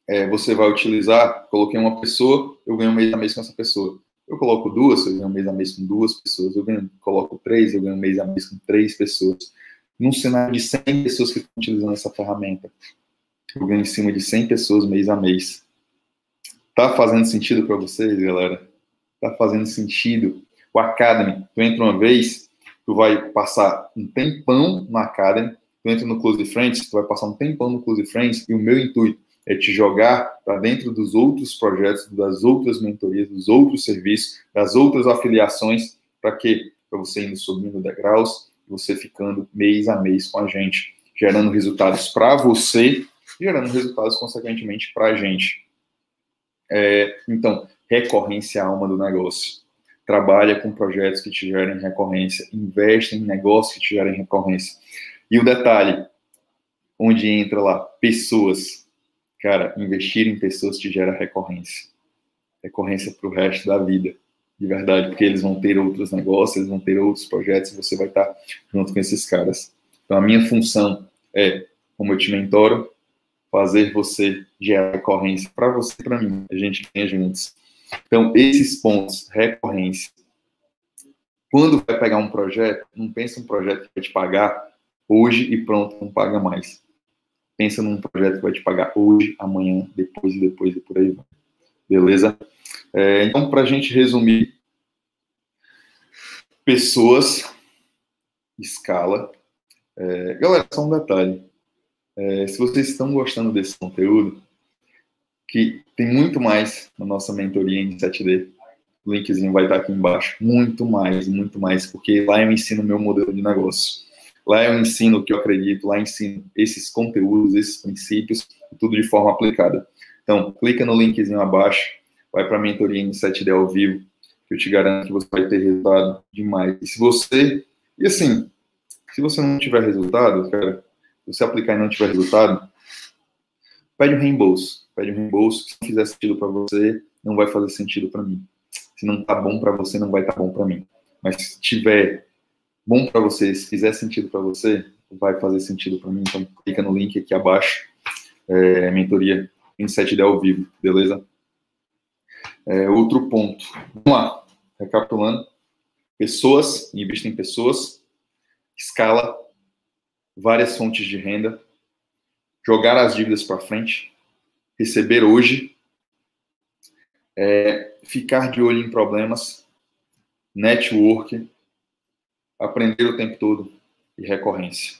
É, você vai utilizar, coloquei uma pessoa, eu ganho mês a mês com essa pessoa. Eu coloco duas, eu ganho mês a mês com duas pessoas. Eu ganho, coloco três, eu ganho mês a mês com três pessoas. Num cenário de 100 pessoas que estão utilizando essa ferramenta, eu ganho em cima de 100 pessoas mês a mês. Tá fazendo sentido para vocês, galera? Tá fazendo sentido? O Academy, tu entra uma vez, tu vai passar um tempão no Academy, tu entra no Close Friends, tu vai passar um tempão no Close Friends, e o meu intuito é te jogar para dentro dos outros projetos, das outras mentorias, dos outros serviços, das outras afiliações, para quê? Para você indo subindo degraus, você ficando mês a mês com a gente, gerando resultados para você, gerando resultados, consequentemente, para a gente. É, então, recorrência é a alma do negócio. Trabalha com projetos que te gerem recorrência, investe em negócios que te gerem recorrência. E o detalhe, onde entra lá, pessoas Cara, investir em pessoas te gera recorrência. Recorrência para o resto da vida, de verdade, porque eles vão ter outros negócios, eles vão ter outros projetos e você vai estar junto com esses caras. Então, a minha função é, como eu te mentoro, fazer você gerar recorrência para você e para mim. A gente ganha juntos. Então, esses pontos, recorrência. Quando vai pegar um projeto, não pensa um projeto que vai te pagar hoje e pronto, não paga mais pensa num projeto que vai te pagar hoje, amanhã, depois e depois e por aí vai. Beleza? É, então, para a gente resumir, pessoas, escala. É, galera, só um detalhe. É, se vocês estão gostando desse conteúdo, que tem muito mais na nossa mentoria em 7D, o linkzinho vai estar aqui embaixo. Muito mais, muito mais, porque lá eu ensino o meu modelo de negócio. Lá eu ensino o que eu acredito, lá eu ensino esses conteúdos, esses princípios, tudo de forma aplicada. Então, clica no linkzinho abaixo, vai para a mentoria em 7D ao vivo, que eu te garanto que você vai ter resultado demais. E se você, e assim, se você não tiver resultado, cara, se você aplicar e não tiver resultado, pede um reembolso. Pede um reembolso, se não fizer sentido para você, não vai fazer sentido para mim. Se não tá bom para você, não vai estar tá bom para mim. Mas se tiver bom para você, se fizer sentido para você, vai fazer sentido para mim. Então, clica no link aqui abaixo, é, mentoria em 7D ao vivo, beleza? É, outro ponto. Vamos lá, recapitulando. Pessoas, invista em pessoas, escala, várias fontes de renda, jogar as dívidas para frente, receber hoje, é, ficar de olho em problemas, network, aprender o tempo todo e recorrência.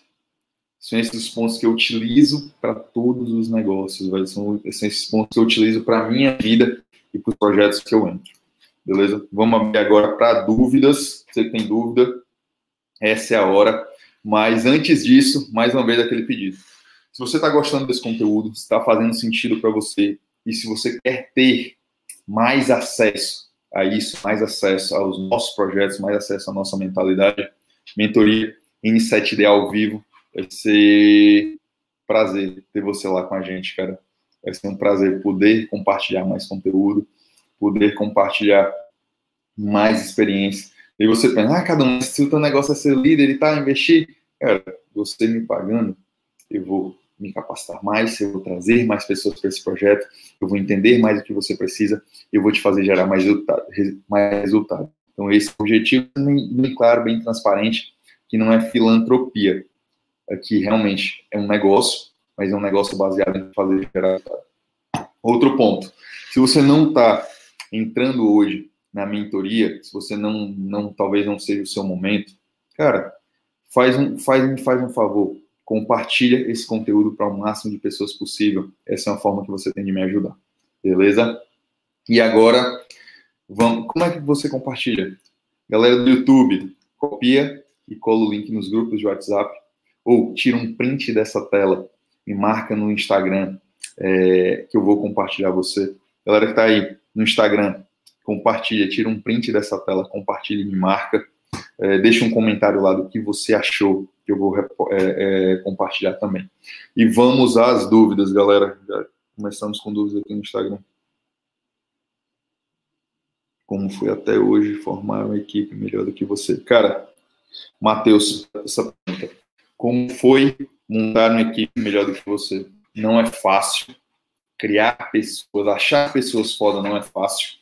São esses os pontos que eu utilizo para todos os negócios. São, esses pontos que eu utilizo para a minha vida e para os projetos que eu entro. Beleza? Vamos abrir agora para dúvidas. Você tem dúvida? Essa é a hora. Mas antes disso, mais uma vez aquele pedido. Se você está gostando desse conteúdo, se está fazendo sentido para você e se você quer ter mais acesso a isso, mais acesso aos nossos projetos, mais acesso à nossa mentalidade. Mentoria N7D ao vivo. Vai ser prazer ter você lá com a gente, cara. Vai ser um prazer poder compartilhar mais conteúdo, poder compartilhar mais experiência. E você pensa, ah, cada um, se o teu negócio é ser líder e tá, investir, cara, você me pagando, eu vou me capacitar mais, eu vou trazer mais pessoas para esse projeto, eu vou entender mais o que você precisa, eu vou te fazer gerar mais resultado. Mais resultado. Então, esse é o objetivo bem, bem claro, bem transparente, que não é filantropia, é que realmente é um negócio, mas é um negócio baseado em fazer gerar resultado. Outro ponto, se você não está entrando hoje na mentoria, se você não, não, talvez não seja o seu momento, cara, faz um, faz, faz um favor, compartilha esse conteúdo para o máximo de pessoas possível. Essa é uma forma que você tem de me ajudar. Beleza? E agora, vamos, como é que você compartilha? Galera do YouTube, copia e cola o link nos grupos de WhatsApp ou tira um print dessa tela e marca no Instagram é, que eu vou compartilhar você. Galera que está aí no Instagram, compartilha, tira um print dessa tela, compartilha e me marca. É, deixa um comentário lá do que você achou, que eu vou é, é, compartilhar também. E vamos às dúvidas, galera. Já começamos com dúvidas aqui no Instagram. Como foi até hoje formar uma equipe melhor do que você? Cara, Matheus, essa pergunta. Como foi montar uma equipe melhor do que você? Não é fácil. Criar pessoas, achar pessoas foda não é fácil.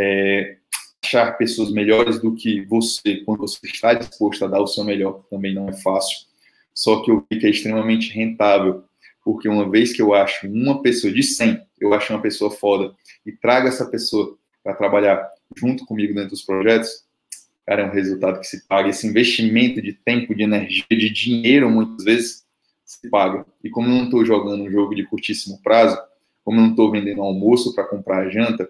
É, achar pessoas melhores do que você, quando você está disposto a dar o seu melhor, também não é fácil. Só que eu vi que é extremamente rentável, porque uma vez que eu acho uma pessoa de 100, eu acho uma pessoa foda, e trago essa pessoa para trabalhar junto comigo dentro dos projetos, cara, é um resultado que se paga. Esse investimento de tempo, de energia, de dinheiro, muitas vezes, se paga. E como eu não estou jogando um jogo de curtíssimo prazo, como eu não estou vendendo almoço para comprar a janta,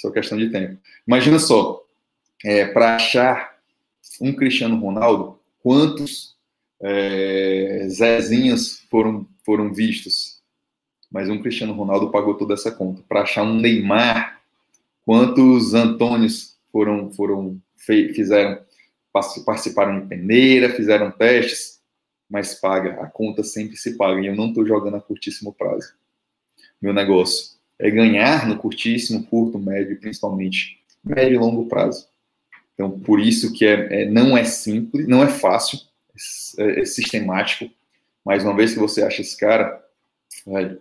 só questão de tempo. Imagina só, é, para achar um Cristiano Ronaldo, quantos é, Zezinhos foram, foram vistos? Mas um Cristiano Ronaldo pagou toda essa conta. Para achar um Neymar, quantos Antônios foram, foram fizeram participaram de peneira, fizeram testes, mas paga, a conta sempre se paga. E eu não estou jogando a curtíssimo prazo. Meu negócio é ganhar no curtíssimo, curto, médio, principalmente médio e longo prazo. Então, por isso que é, é não é simples, não é fácil, é, é, sistemático, mas uma vez que você acha esse cara, velho,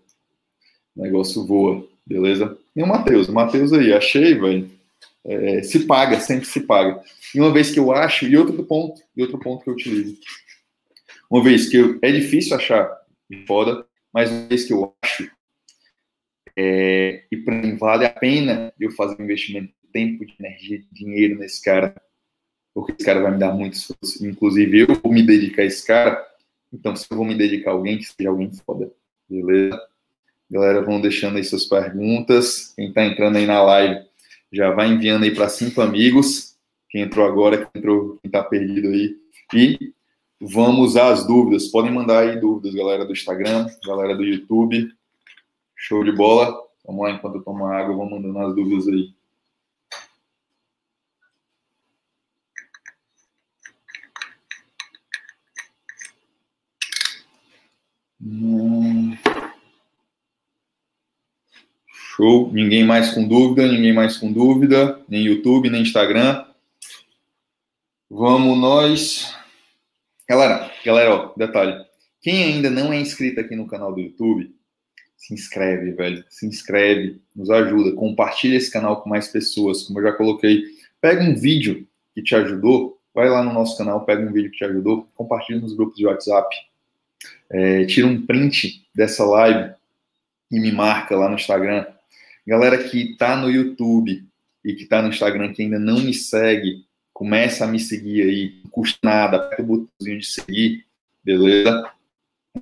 o negócio voa, beleza? E o Matheus, o Matheus aí, achei, velho, é, se paga, sempre se paga. E uma vez que eu acho, e outro ponto, e outro ponto que eu utilizo, uma vez que eu, é difícil achar foda, mas uma vez que eu acho, é, e para mim vale a pena eu fazer um investimento de tempo, de energia, de dinheiro nesse cara, porque esse cara vai me dar muito esforço. Inclusive, eu vou me dedicar a esse cara, então se eu vou me dedicar a alguém, que seja alguém foda. Beleza? Galera, vão deixando aí suas perguntas. Quem tá entrando aí na live, já vai enviando aí para cinco amigos. Quem entrou agora, quem entrou, quem tá perdido aí. E vamos às dúvidas. Podem mandar aí dúvidas, galera do Instagram, galera do YouTube. Show de bola. Vamos lá, enquanto eu tomo água, vou mandando as dúvidas aí. Hum. Show. Ninguém mais com dúvida, ninguém mais com dúvida, nem YouTube, nem Instagram. Vamos nós. Galera, galera, ó, detalhe. Quem ainda não é inscrito aqui no canal do YouTube, se inscreve, velho. Se inscreve, nos ajuda. Compartilha esse canal com mais pessoas. Como eu já coloquei, pega um vídeo que te ajudou, vai lá no nosso canal, pega um vídeo que te ajudou, compartilha nos grupos de WhatsApp. É, tira um print dessa live e me marca lá no Instagram. Galera que tá no YouTube e que tá no Instagram que ainda não me segue, começa a me seguir aí, não custa nada, aperta o botãozinho de seguir, beleza?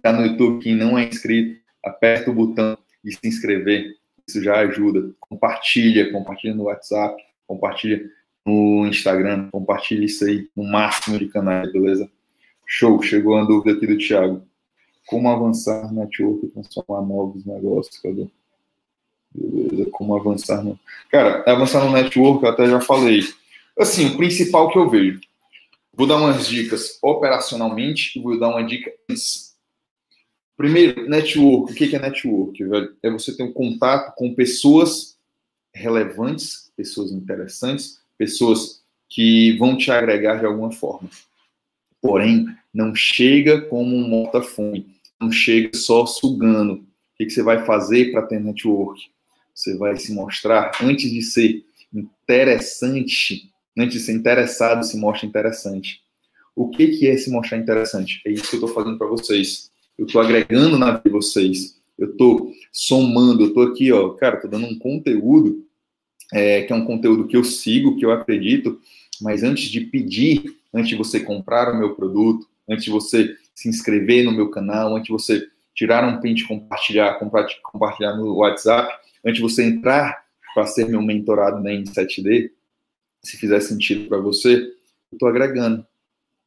Tá no YouTube, quem não é inscrito, aperta o botão de se inscrever, isso já ajuda. Compartilha, compartilha no WhatsApp, compartilha no Instagram, compartilha isso aí no máximo de canais, beleza? Show, chegou uma dúvida aqui do Thiago. Como avançar no network e transformar novos negócios, Cadê? Beleza, como avançar no. Cara, avançar no network, eu até já falei. Assim, o principal que eu vejo. Vou dar umas dicas operacionalmente e vou dar uma dica Primeiro, network. O que é network? É você ter um contato com pessoas relevantes, pessoas interessantes, pessoas que vão te agregar de alguma forma. Porém, não chega como um morta-fome, não chega só sugando. O que você vai fazer para ter network? Você vai se mostrar, antes de ser interessante, antes de ser interessado, se mostra interessante. O que, que é se mostrar interessante? É isso que eu estou fazendo para vocês eu estou agregando na vida de vocês, eu estou somando, eu estou aqui, ó, cara, estou dando um conteúdo é, que é um conteúdo que eu sigo, que eu acredito, mas antes de pedir, antes de você comprar o meu produto, antes de você se inscrever no meu canal, antes de você tirar um print compartilhar, compartilhar no WhatsApp, antes de você entrar para ser meu mentorado na M7D, se fizer sentido para você, eu estou agregando.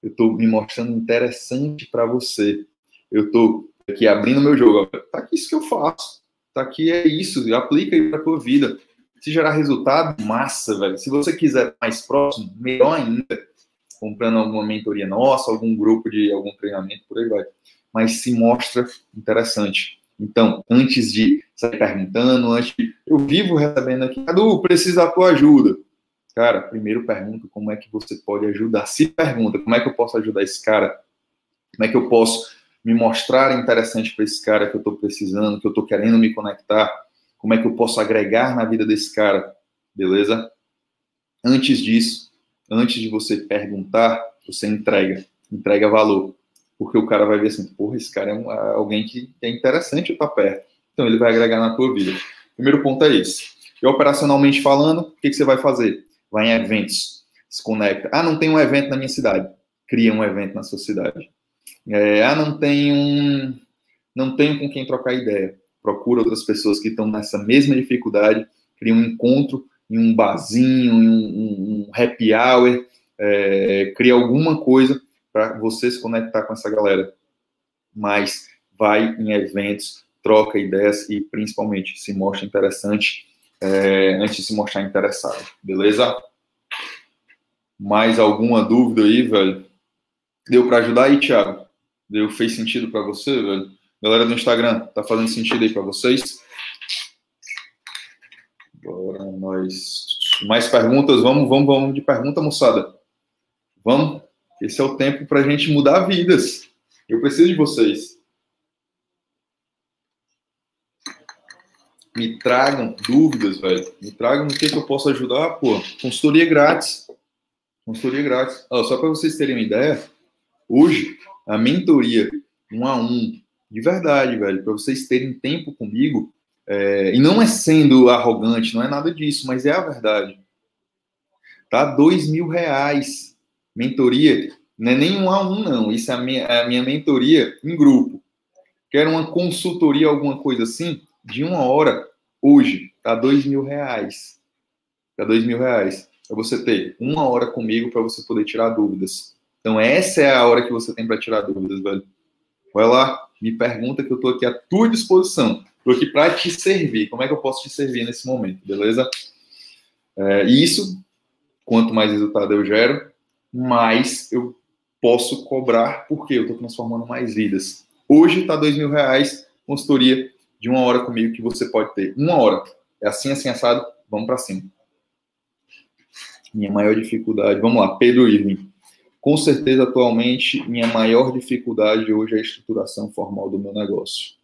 Eu estou me mostrando interessante para você. Eu estou aqui abrindo meu jogo. Tá aqui isso que eu faço. Tá aqui é isso. Aplica aí para tua vida. Se gerar resultado, massa, velho. Se você quiser mais próximo, melhor ainda. Comprando alguma mentoria nossa, algum grupo de algum treinamento, por aí vai. Mas se mostra interessante. Então, antes de sair perguntando, antes de... eu vivo recebendo aqui, Cadu, precisa da tua ajuda. Cara, primeiro pergunta como é que você pode ajudar. Se pergunta como é que eu posso ajudar esse cara, como é que eu posso me mostrar interessante para esse cara que eu estou precisando, que eu estou querendo me conectar, como é que eu posso agregar na vida desse cara, beleza? Antes disso, antes de você perguntar, você entrega, entrega valor porque o cara vai ver assim, porra, esse cara é, um, é alguém que é interessante estar perto. Então ele vai agregar na tua vida. Primeiro ponto é esse. E operacionalmente falando, o que, que você vai fazer? Vai em eventos, se conecta. Ah, não tem um evento na minha cidade. Cria um evento na sua cidade. É, ah, não tem um, não tenho com quem trocar ideia. Procura outras pessoas que estão nessa mesma dificuldade. Cria um encontro em um barzinho, em um, um, um happy hour. É, cria alguma coisa para você se conectar com essa galera. Mas vai em eventos, troca ideias e principalmente se mostra interessante é, antes de se mostrar interessado, beleza? Mais alguma dúvida aí, velho? Deu para ajudar aí, Thiago? Deu, fez sentido para você, velho? Galera do Instagram, tá fazendo sentido aí para vocês? Bora, nós. Mais perguntas? Vamos, vamos, vamos de pergunta, moçada. Vamos? Esse é o tempo para a gente mudar vidas. Eu preciso de vocês. Me tragam dúvidas, velho. Me tragam no que, que eu posso ajudar. Pô, consultoria grátis. Consultoria grátis. Oh, só para vocês terem uma ideia, hoje, a mentoria um a um, de verdade, velho, para vocês terem tempo comigo, é, e não é sendo arrogante, não é nada disso, mas é a verdade. Tá? Dois mil reais mentoria, não é nem um a um, não. Isso é a minha, é a minha mentoria em grupo. Quero uma consultoria, alguma coisa assim, de uma hora, hoje, tá dois mil reais. Tá dois mil reais. Para você ter uma hora comigo para você poder tirar dúvidas. Então, essa é a hora que você tem para tirar dúvidas, velho. Vai lá, me pergunta que eu estou aqui à tua disposição. Estou aqui para te servir. Como é que eu posso te servir nesse momento, beleza? É, isso, quanto mais resultado eu gero, mais eu posso cobrar porque eu estou transformando mais vidas. Hoje está dois mil reais, consultoria de uma hora comigo que você pode ter. Uma hora. É assim, assim, assado, vamos para cima. Minha maior dificuldade, vamos lá, Pedro Irving. Com certeza, atualmente, minha maior dificuldade hoje é a estruturação formal do meu negócio.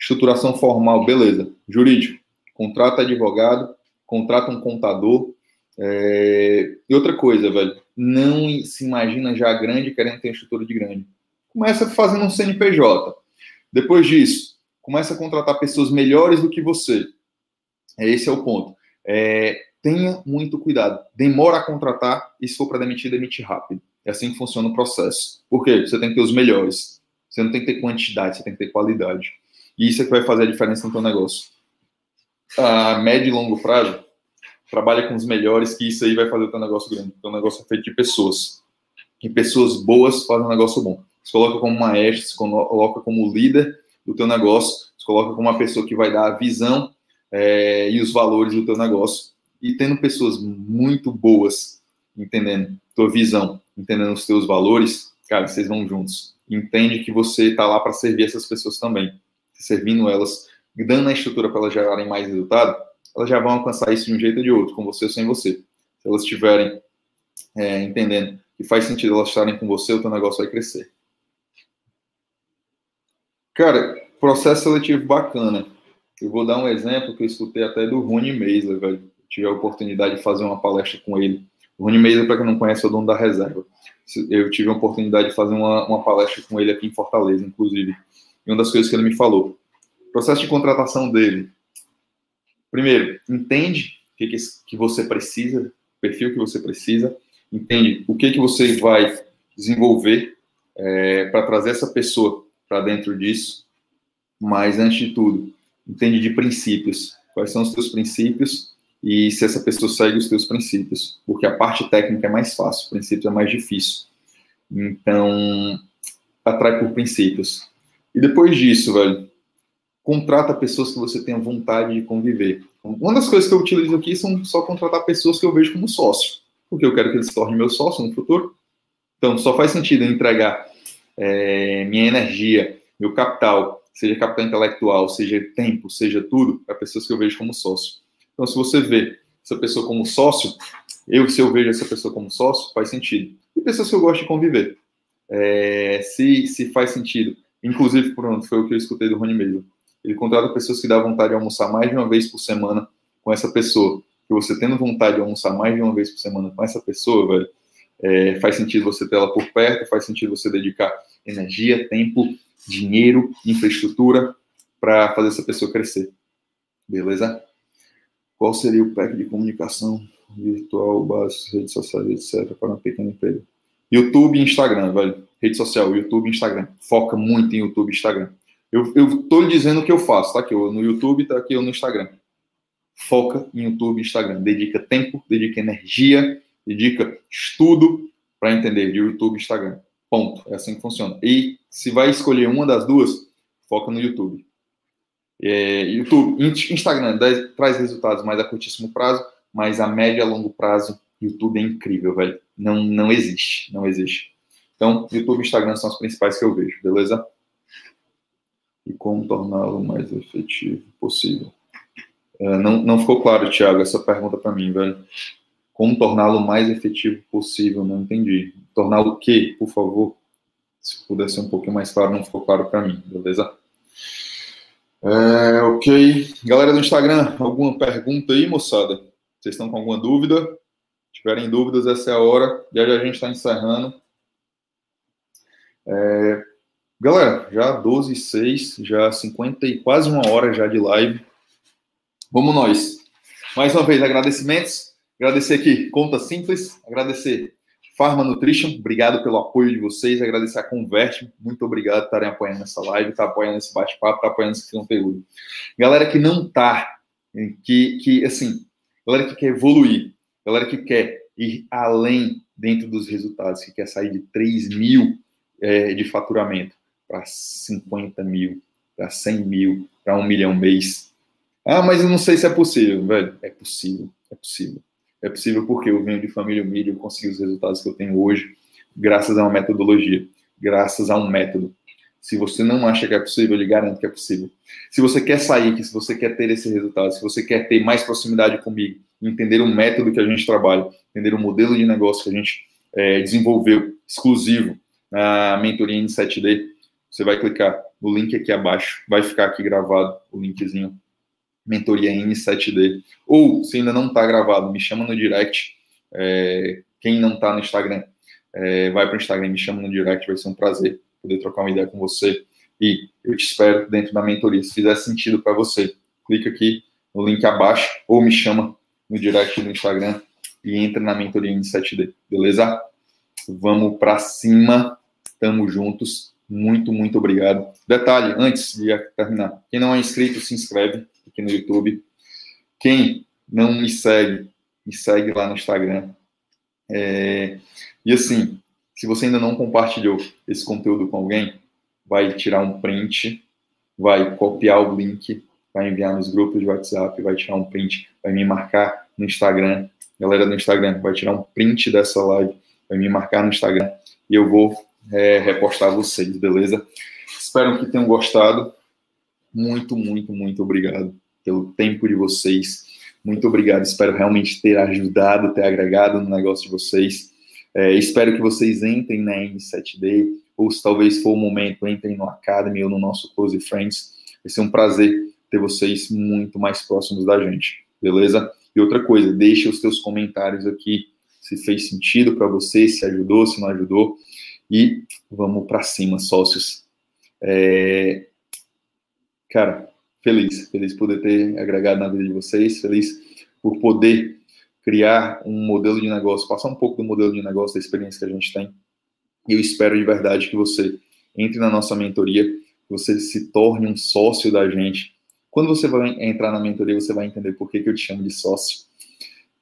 Estruturação formal, beleza. Jurídico, contrata advogado, contrata um contador. É... E outra coisa, velho, não se imagina já grande querendo ter estrutura de grande. Começa fazendo um CNPJ. Depois disso, começa a contratar pessoas melhores do que você. Esse é o ponto. É, tenha muito cuidado. Demora a contratar e se for para demitir, demite rápido. É assim que funciona o processo. Por quê? Você tem que ter os melhores. Você não tem que ter quantidade, você tem que ter qualidade. E isso é que vai fazer a diferença no teu negócio. A médio e longo prazo, trabalha com os melhores, que isso aí vai fazer o teu negócio grande. O teu negócio é feito de pessoas. E pessoas boas fazem um negócio bom. Se coloca como maestro, se coloca como líder do teu negócio, se coloca como uma pessoa que vai dar a visão é, e os valores do teu negócio. E tendo pessoas muito boas, entendendo tua visão, entendendo os teus valores, cara, vocês vão juntos. Entende que você está lá para servir essas pessoas também. Servindo elas, dando a estrutura para elas gerarem mais resultado, elas já vão alcançar isso de um jeito ou de outro, com você ou sem você. Se elas estiverem é, entendendo que faz sentido elas estarem com você, o teu negócio vai crescer. Cara, processo seletivo bacana. Eu vou dar um exemplo que eu escutei até do Rony Meisler, velho. Tive a oportunidade de fazer uma palestra com ele. O Rony Meisler, para quem não conhece, é o dono da reserva. Eu tive a oportunidade de fazer uma, uma palestra com ele aqui em Fortaleza, inclusive. E uma das coisas que ele me falou. O processo de contratação dele Primeiro, entende o que, que você precisa, o perfil que você precisa, entende o que, que você vai desenvolver é, para trazer essa pessoa para dentro disso. Mas, antes de tudo, entende de princípios. Quais são os teus princípios e se essa pessoa segue os teus princípios. Porque a parte técnica é mais fácil, o princípio é mais difícil. Então, atrai por princípios. E depois disso, velho, contrata pessoas que você tenha vontade de conviver. Uma das coisas que eu utilizo aqui são só contratar pessoas que eu vejo como sócio, porque eu quero que eles se tornem meu sócio no futuro. Então, só faz sentido eu entregar é, minha energia, meu capital, seja capital intelectual, seja tempo, seja tudo, para pessoas que eu vejo como sócio. Então, se você vê essa pessoa como sócio, eu, se eu vejo essa pessoa como sócio, faz sentido. E pessoas que eu gosto de conviver. É, se, se faz sentido. Inclusive, pronto, foi o que eu escutei do Rony mesmo. Ele contrata pessoas que dá vontade de almoçar mais de uma vez por semana com essa pessoa. Que você tendo vontade de almoçar mais de uma vez por semana com essa pessoa, velho, é, faz sentido você ter ela por perto, faz sentido você dedicar energia, tempo, dinheiro, infraestrutura para fazer essa pessoa crescer. Beleza? Qual seria o pack de comunicação virtual, base, redes sociais, etc., para uma pequena empresa? YouTube e Instagram, velho. Rede social, YouTube e Instagram. Foca muito em YouTube e Instagram. Eu, eu tô lhe dizendo o que eu faço, tá aqui eu no YouTube, tá aqui eu no Instagram. Foca em YouTube e Instagram. Dedica tempo, dedica energia, dedica estudo para entender de YouTube e Instagram. Ponto. É assim que funciona. E se vai escolher uma das duas, foca no YouTube. É, YouTube, Instagram traz resultados mais a curtíssimo prazo, mas a médio e a longo prazo, YouTube é incrível, velho. Não, não existe, não existe. Então, YouTube e Instagram são os principais que eu vejo, beleza? E como torná-lo mais efetivo possível. É, não, não ficou claro, Thiago, essa pergunta para mim, velho. Como torná-lo mais efetivo possível? Não entendi. Torná-lo o quê, por favor? Se pudesse ser um pouquinho mais claro, não ficou claro para mim, beleza? É, ok. Galera do Instagram, alguma pergunta aí, moçada? Vocês estão com alguma dúvida? Se tiverem dúvidas, essa é a hora. Já já a gente está encerrando. É, galera, já 12 e 6, já 50 e quase uma hora já de live. Vamos nós. Mais uma vez, agradecimentos. Agradecer aqui, Conta Simples. Agradecer Pharma Nutrition, obrigado pelo apoio de vocês, agradecer a Converte, muito obrigado por estarem apoiando essa live, estar tá apoiando esse bate-papo, tá apoiando esse conteúdo. Galera que não tá, que, que, assim, galera que quer evoluir, galera que quer ir além dentro dos resultados, que quer sair de 3 mil é, de faturamento para 50 mil, para 100 mil, para 1 milhão mês. Ah, mas eu não sei se é possível, velho. É possível, é possível. É possível porque eu venho de família humilde, eu consegui os resultados que eu tenho hoje, graças a uma metodologia, graças a um método. Se você não acha que é possível, eu lhe garanto que é possível. Se você quer sair, se você quer ter esse resultado, se você quer ter mais proximidade comigo, entender o método que a gente trabalha, entender o modelo de negócio que a gente é, desenvolveu exclusivo na mentoria N7D, você vai clicar no link aqui abaixo, vai ficar aqui gravado o linkzinho mentoria N7D. Ou, se ainda não está gravado, me chama no direct. É, quem não está no Instagram, é, vai para o Instagram, me chama no direct, vai ser um prazer poder trocar uma ideia com você. E eu te espero dentro da mentoria. Se fizer sentido para você, clica aqui no link abaixo ou me chama no direct no Instagram e entra na mentoria N7D, beleza? Vamos para cima, estamos juntos. Muito, muito obrigado. Detalhe, antes de terminar, quem não é inscrito, se inscreve aqui no YouTube. Quem não me segue, me segue lá no Instagram. É, e assim, se você ainda não compartilhou esse conteúdo com alguém, vai tirar um print, vai copiar o link, vai enviar nos grupos de WhatsApp, vai tirar um print, vai me marcar no Instagram. Galera do Instagram, vai tirar um print dessa live, vai me marcar no Instagram e eu vou é, repostar vocês, beleza? Espero que tenham gostado. Muito, muito, muito obrigado pelo tempo de vocês. Muito obrigado. Espero realmente ter ajudado, ter agregado no negócio de vocês. É, espero que vocês entrem na M7D, ou se talvez for o momento, entrem no Academy ou no nosso Close Friends. Vai ser um prazer ter vocês muito mais próximos da gente, beleza? E outra coisa, deixe os seus comentários aqui se fez sentido para você, se ajudou, se não ajudou. E vamos para cima, sócios. É... Cara, feliz, feliz poder ter agregado na vida de vocês, feliz por poder criar um modelo de negócio, passar um pouco do modelo de negócio, da experiência que a gente tem, E eu espero de verdade que você entre na nossa mentoria, que você se torne um sócio da gente. Quando você vai entrar na mentoria, você vai entender por que, que eu te chamo de sócio.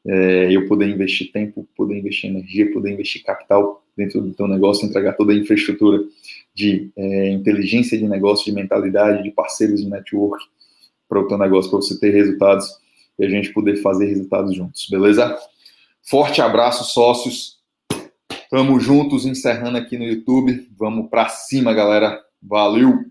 É, eu poder investir tempo, poder investir energia, poder investir capital dentro do teu negócio, entregar toda a infraestrutura de é, inteligência de negócio, de mentalidade, de parceiros de network para o teu negócio, para você ter resultados e a gente poder fazer resultados juntos, beleza? Forte abraço, sócios. Tamo juntos, encerrando aqui no YouTube. Vamos para cima, galera. Valeu!